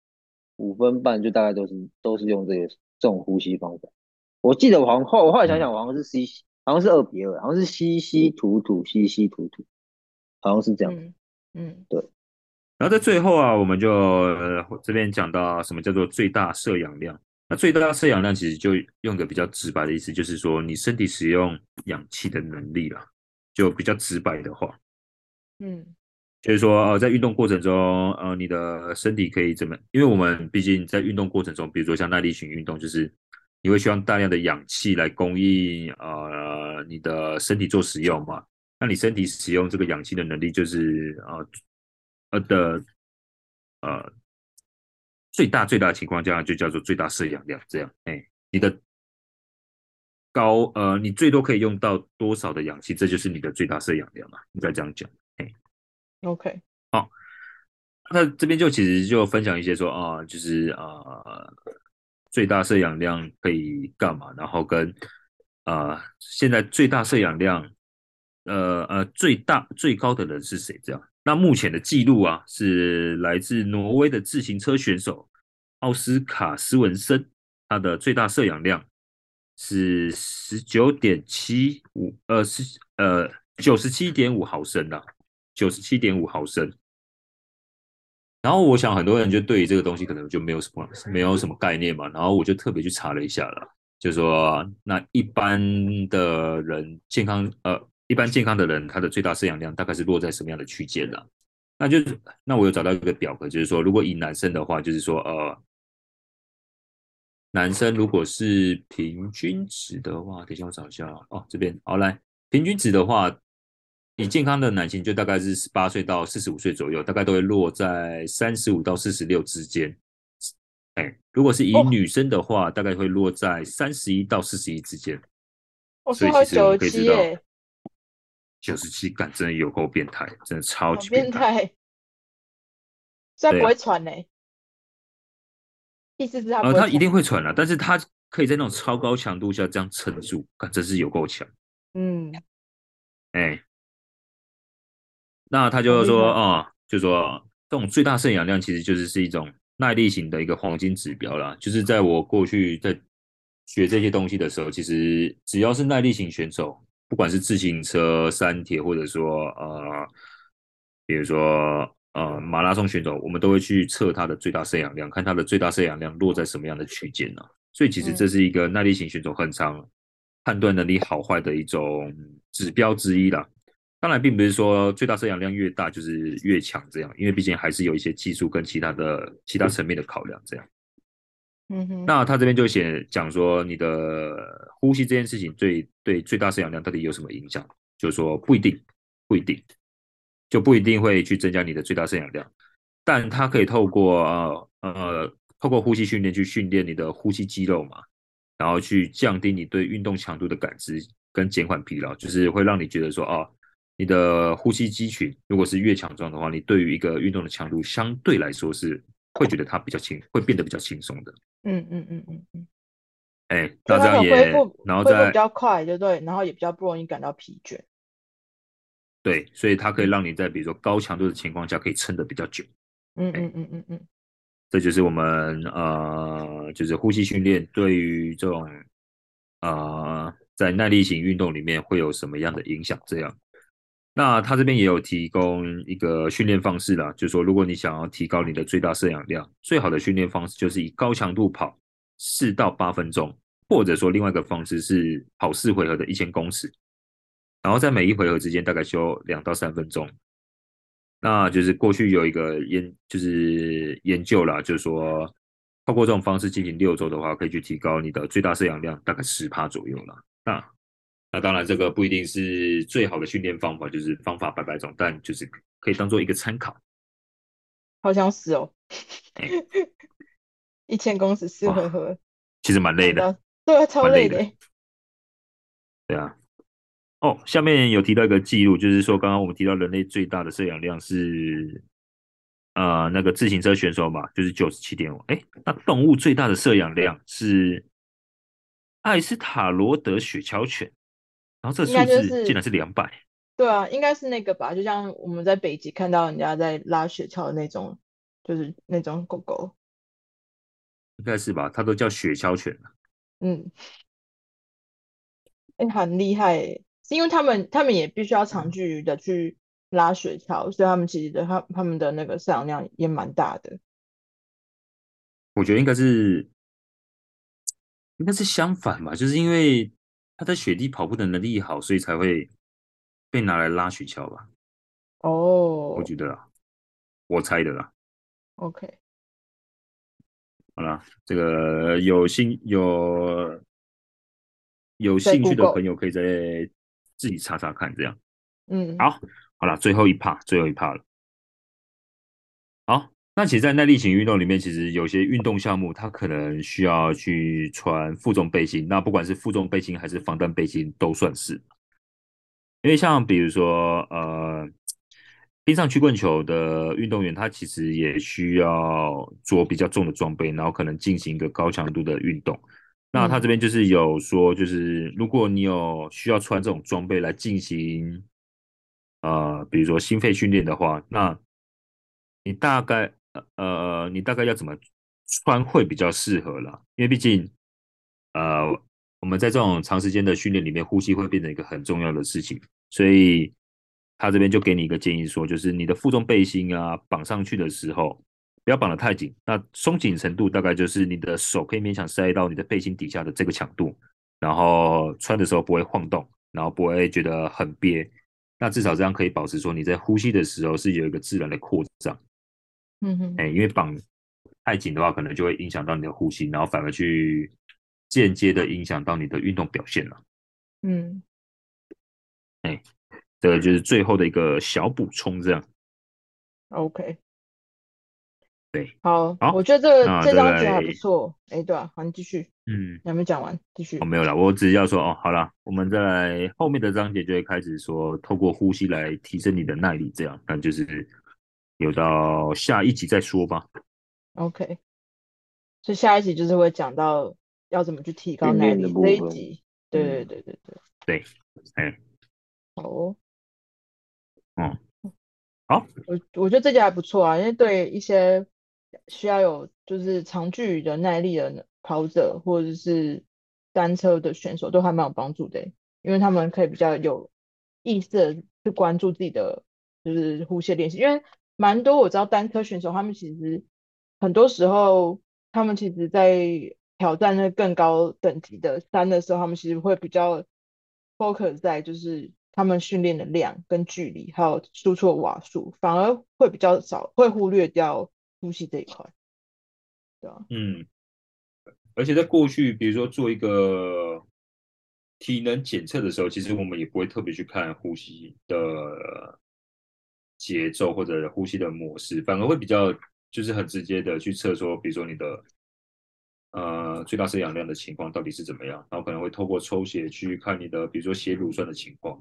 五分半，就大概都是都是用这个这种呼吸方法。我记得我好像后我后来想想，我好像是 C。好像是二比二，好像是稀稀土土，稀稀土土，好像是这样。嗯，嗯对。然后在最后啊，我们就、呃、这边讲到什么叫做最大摄氧量。那最大摄氧量其实就用个比较直白的意思，就是说你身体使用氧气的能力啦，就比较直白的话，嗯，就是说呃，在运动过程中，呃，你的身体可以怎么？因为我们毕竟在运动过程中，比如说像耐力型运动，就是。你会需要大量的氧气来供应呃你的身体做使用嘛？那你身体使用这个氧气的能力就是呃呃的呃最大最大的情况下就叫做最大摄氧量这样。哎，你的高呃你最多可以用到多少的氧气？这就是你的最大摄氧量嘛？应该这样讲。哎，OK，好，那这边就其实就分享一些说啊、呃，就是啊。呃最大摄氧量可以干嘛？然后跟啊、现在最大摄氧量，呃呃，最大最高的人是谁？这样，那目前的记录啊，是来自挪威的自行车选手奥斯卡斯文森，他的最大摄氧量是十九点七五，呃，是呃九十七点五毫升的，九十七点五毫升。然后我想很多人就对于这个东西可能就没有什么没有什么概念嘛，然后我就特别去查了一下了，就说那一般的人健康呃一般健康的人他的最大摄氧量大概是落在什么样的区间呢？那就是那我有找到一个表格，就是说如果以男生的话，就是说呃男生如果是平均值的话，等一下我找一下哦这边好来平均值的话。以健康的男性就大概是十八岁到四十五岁左右，大概都会落在三十五到四十六之间。哎，如果是以女生的话，哦、大概会落在三十一到四十一之间。哦，所以其实我们可以知道，九十七感真的有够变态，真的超级变态。虽然不会喘呢，意思是他呃，他一定会喘啊，但是他可以在那种超高强度下这样撑住，感真是有够强。嗯，哎。那他就说啊、哦，就说这种最大摄氧量其实就是是一种耐力型的一个黄金指标啦。就是在我过去在学这些东西的时候，其实只要是耐力型选手，不管是自行车、山铁，或者说呃，比如说呃马拉松选手，我们都会去测他的最大摄氧量，看他的最大摄氧量落在什么样的区间呢？所以其实这是一个耐力型选手很常判断能力好坏的一种指标之一啦。当然，并不是说最大摄氧量越大就是越强这样，因为毕竟还是有一些技术跟其他的其他层面的考量这样。嗯哼。那他这边就写讲说，你的呼吸这件事情对对最大摄氧量到底有什么影响？就是说不一定，不一定，就不一定会去增加你的最大摄氧量，但它可以透过呃呃透过呼吸训练去训练你的呼吸肌肉嘛，然后去降低你对运动强度的感知跟减缓疲劳，就是会让你觉得说哦。你的呼吸肌群如果是越强壮的话，你对于一个运动的强度相对来说是会觉得它比较轻，会变得比较轻松的。嗯嗯嗯嗯嗯。哎、欸，那这样也，然后再比较快，就对，然后也比较不容易感到疲倦。对，所以它可以让你在比如说高强度的情况下可以撑得比较久。嗯嗯嗯嗯嗯。这就是我们呃，就是呼吸训练对于这种呃，在耐力型运动里面会有什么样的影响？这样。那他这边也有提供一个训练方式啦，就是说，如果你想要提高你的最大摄氧量，最好的训练方式就是以高强度跑四到八分钟，或者说另外一个方式是跑四回合的一千公尺，然后在每一回合之间大概休两到三分钟。那就是过去有一个研，就是研究啦，就是说，透过这种方式进行六周的话，可以去提高你的最大摄氧量大概十帕左右啦。那那当然，这个不一定是最好的训练方法，就是方法百百种，但就是可以当做一个参考。好像是哦，[LAUGHS] 一千公尺四回合，其实蛮累的，对啊，超累的。对啊，哦，下面有提到一个记录，就是说刚刚我们提到人类最大的摄氧量是，呃，那个自行车选手嘛，就是九十七点五。哎，那动物最大的摄氧量是艾斯塔罗德雪橇犬。然后这数字竟然是两百，就是，对啊，应该是那个吧，就像我们在北极看到人家在拉雪橇的那种，就是那种狗狗，应该是吧？它都叫雪橇犬。嗯，哎，很厉害，是因为他们他们也必须要长距离的去拉雪橇，所以他们其实的他他们的那个饲养量也蛮大的。我觉得应该是应该是相反吧，就是因为。他在雪地跑步的能力好，所以才会被拿来拉雪橇吧？哦，oh. 我觉得啦，我猜的啦。OK，好了，这个有兴有有兴趣的朋友可以再自己查查看，这样。嗯，好，好了，最后一趴，最后一趴了。好。那其实，在耐力型运动里面，其实有些运动项目，它可能需要去穿负重背心。那不管是负重背心还是防弹背心，都算是。因为像比如说，呃，冰上曲棍球的运动员，他其实也需要着比较重的装备，然后可能进行一个高强度的运动。那他这边就是有说，就是如果你有需要穿这种装备来进行，呃，比如说心肺训练的话，那你大概。呃，你大概要怎么穿会比较适合啦？因为毕竟，呃，我们在这种长时间的训练里面，呼吸会变成一个很重要的事情，所以他这边就给你一个建议说，就是你的负重背心啊绑上去的时候，不要绑得太紧。那松紧程度大概就是你的手可以勉强塞到你的背心底下的这个强度，然后穿的时候不会晃动，然后不会觉得很憋。那至少这样可以保持说你在呼吸的时候是有一个自然的扩张。嗯哼，哎，因为绑太紧的话，可能就会影响到你的呼吸，然后反而去间接的影响到你的运动表现了。嗯，哎，这个就是最后的一个小补充，这样。OK。对，好，好，我觉得这个这张纸还不错。哎，对啊，好，你继续。嗯，你还没讲完，继续。哦，没有了，我只是要说哦，好了，我们在后面的章节就会开始说，透过呼吸来提升你的耐力，这样，那就是有到下一集再说吧。OK，所以下一集就是会讲到要怎么去提高耐力这一集。对对对对对。对，哎，好哦。嗯，好，我我觉得这集还不错啊，因为对一些。需要有就是长距离的耐力的跑者或者是单车的选手都还蛮有帮助的，因为他们可以比较有意识的去关注自己的就是呼吸练习，因为蛮多我知道单车选手他们其实很多时候他们其实在挑战那更高等级的山的时候，他们其实会比较 focus 在就是他们训练的量跟距离还有输出的瓦数，反而会比较少会忽略掉。呼吸这一块，对啊，嗯，而且在过去，比如说做一个体能检测的时候，其实我们也不会特别去看呼吸的节奏或者呼吸的模式，反而会比较就是很直接的去测说，比如说你的呃最大摄氧量的情况到底是怎么样，然后可能会透过抽血去看你的，比如说血乳酸的情况，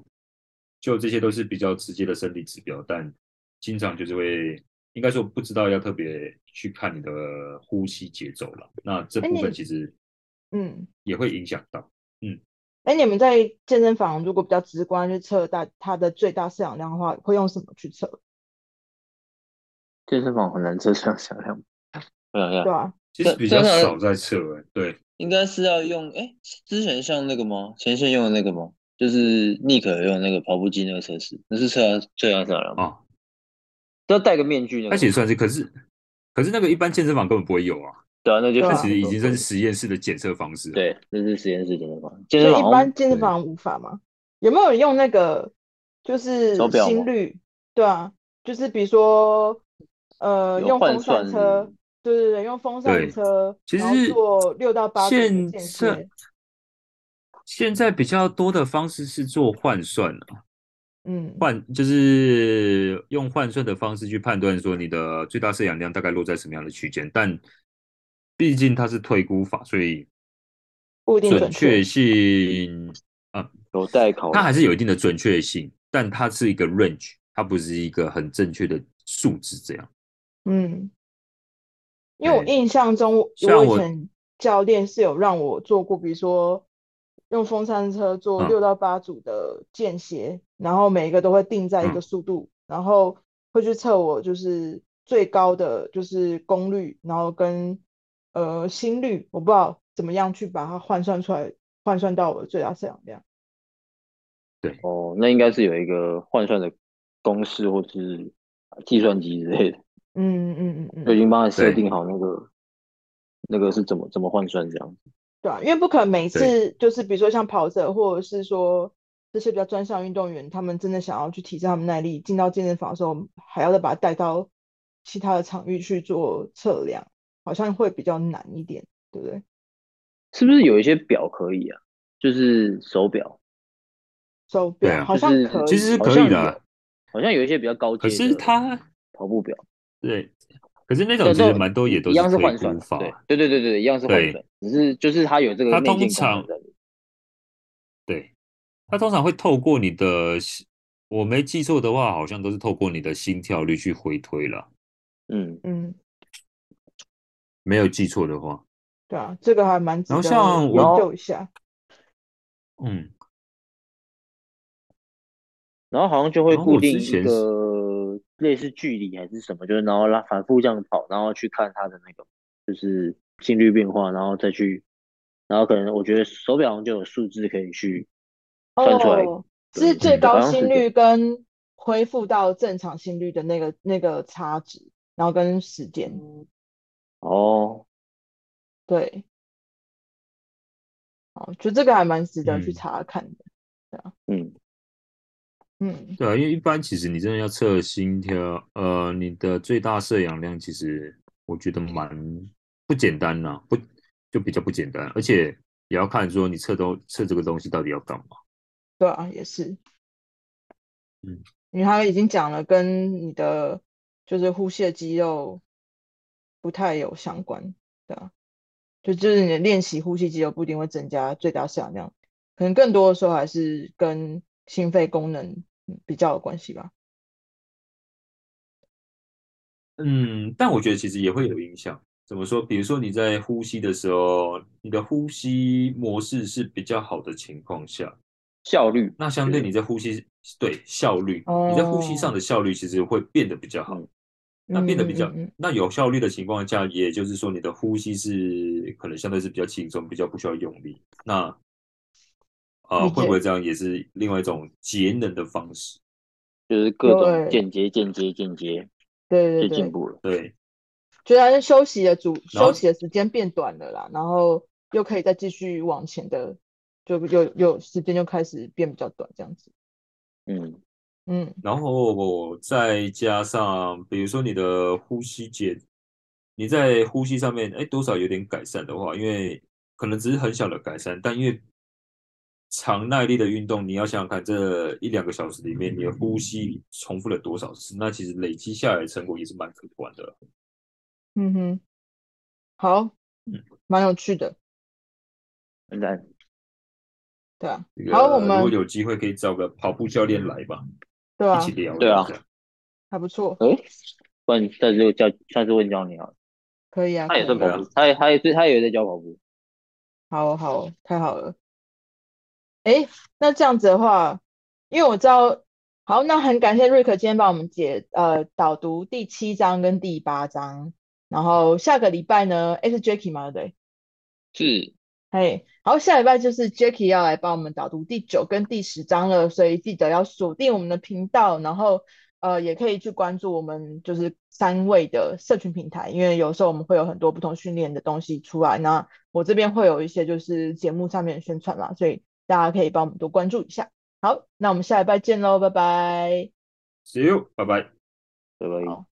就这些都是比较直接的生理指标，但经常就是会。应该说不知道要特别去看你的呼吸节奏了，那这部分其实嗯也会影响到嗯。哎，你们在健身房如果比较直观去测大它的最大摄氧量的话，会用什么去测？健身房很难测摄氧量，对啊，对啊，其实比较少在测哎，对，应该是要用哎，之前像那个吗？前线用的那个吗？就是 Nick 用的那个跑步机那个测试，那是测最大摄氧量吗？要戴个面具，那其实算是，可是可是那个一般健身房根本不会有啊。对啊，那就其实已经算是实验室的检测方式。对，这是实验室检测方式。所以一般健身房无法吗？有没有人用那个就是心率？对啊，就是比如说呃用风扇车，对对对，用风扇车，其实做六到八现在现在比较多的方式是做换算了。嗯，换就是用换算的方式去判断说你的最大摄氧量大概落在什么样的区间，但毕竟它是推估法，所以不一定准确性啊有待考，它还是有一定的准确性，但它是一个 range，它不是一个很正确的数字这样。嗯，因为我印象中，我以前教练是有让我做过，比如说。用风扇车做六到八组的间歇，嗯，然后每一个都会定在一个速度，嗯，然后会去测我就是最高的就是功率，然后跟呃心率，我不知道怎么样去把它换算出来，换算到我的最大摄氧量。对，哦，那应该是有一个换算的公式或是计算机之类的。[LAUGHS] 嗯嗯嗯嗯，就已经帮他设定好那个那个是怎么怎么换算这样子。对啊，因为不可能每次就是比如说像跑者或者是说这些比较专项运动员，他们真的想要去提升他们耐力，进到健身房的时候还要再把它带到其他的场域去做测量，好像会比较难一点，对不对？是不是有一些表可以啊？就是手表，手表好像可以，其实是可以的，好像有一些比较高阶，可是它跑步表，对。可是那种其实蛮多也都是一样是换算法，对对对对对，一样是换算，只是就是它有这个内建功能在里。对，它通常会透过你的，我没记错的话，好像都是透过你的心跳率去回推了。嗯嗯，没有记错的话。对啊，这个还蛮值得研究一下。嗯，然后好像就会固定一个。类似距离还是什么，就是然后拉反复这样跑，然后去看它的那个就是心率变化，然后再去，然后可能我觉得手表上就有数字可以去算出来，哦、是最高心率跟恢复到正常心率的那个那个差值，然后跟时间。哦，对，哦，就这个还蛮值得去查看的，对啊，嗯。嗯，对啊，因为一般其实你真的要测心跳，呃，你的最大摄氧量，其实我觉得蛮不简单呐，不就比较不简单，而且也要看说你测都测这个东西到底要干嘛。对啊，也是，嗯，因为他已经讲了，跟你的就是呼吸的肌肉。不太有相关，对啊，就就是你的练习呼吸肌肉不一定会增加最大摄氧量，可能更多的时候还是跟心肺功能比较有关系吧。嗯，但我觉得其实也会有影响。怎么说？比如说你在呼吸的时候，你的呼吸模式是比较好的情况下，效率，那相对你在呼吸，对，效率，哦，你在呼吸上的效率其实会变得比较好。嗯那变得比较，嗯嗯嗯，那有效率的情况下，也就是说你的呼吸是可能相对是比较轻松，比较不需要用力。那啊，呃，会不会这样也是另外一种节能的方式？就是各种间接、间接、间接，对对对，进步了。对，觉得休息的主休息的时间变短了啦，然后又可以再继续往前的，就有有时间就开始变比较短，这样子。嗯。嗯，然后我再加上，比如说你的呼吸节，你在呼吸上面，哎，多少有点改善的话，因为可能只是很小的改善，但因为长耐力的运动，你要想想看，这一两个小时里面，你的呼吸重复了多少次，那其实累积下来的成果也是蛮可观的。嗯哼，好，嗯，蛮有趣的，很赞，对啊，这个、好，我们如果有机会可以找个跑步教练来吧。对啊，一起聊，对啊，还不错。哎、欸，不然下次就教，下次问教你啊。可以啊，他也算跑步，他也他也是他也在教跑步。好好，太好了。哎、欸，那这样子的话，因为我知道，好，那很感谢瑞克今天帮我们解呃导读第七章跟第八章，然后下个礼拜呢，哎、欸、是 Jacky 吗？对，是。嘿，好，下礼拜就是 Jacky 要来帮我们导读第九跟第十章了，所以记得要锁定我们的频道，然后呃也可以去关注我们就是三位的社群平台，因为有时候我们会有很多不同训练的东西出来，那我这边会有一些就是节目上面的宣传啦，所以大家可以帮我们多关注一下。好，那我们下礼拜见喽，拜拜。See you，拜拜，拜拜。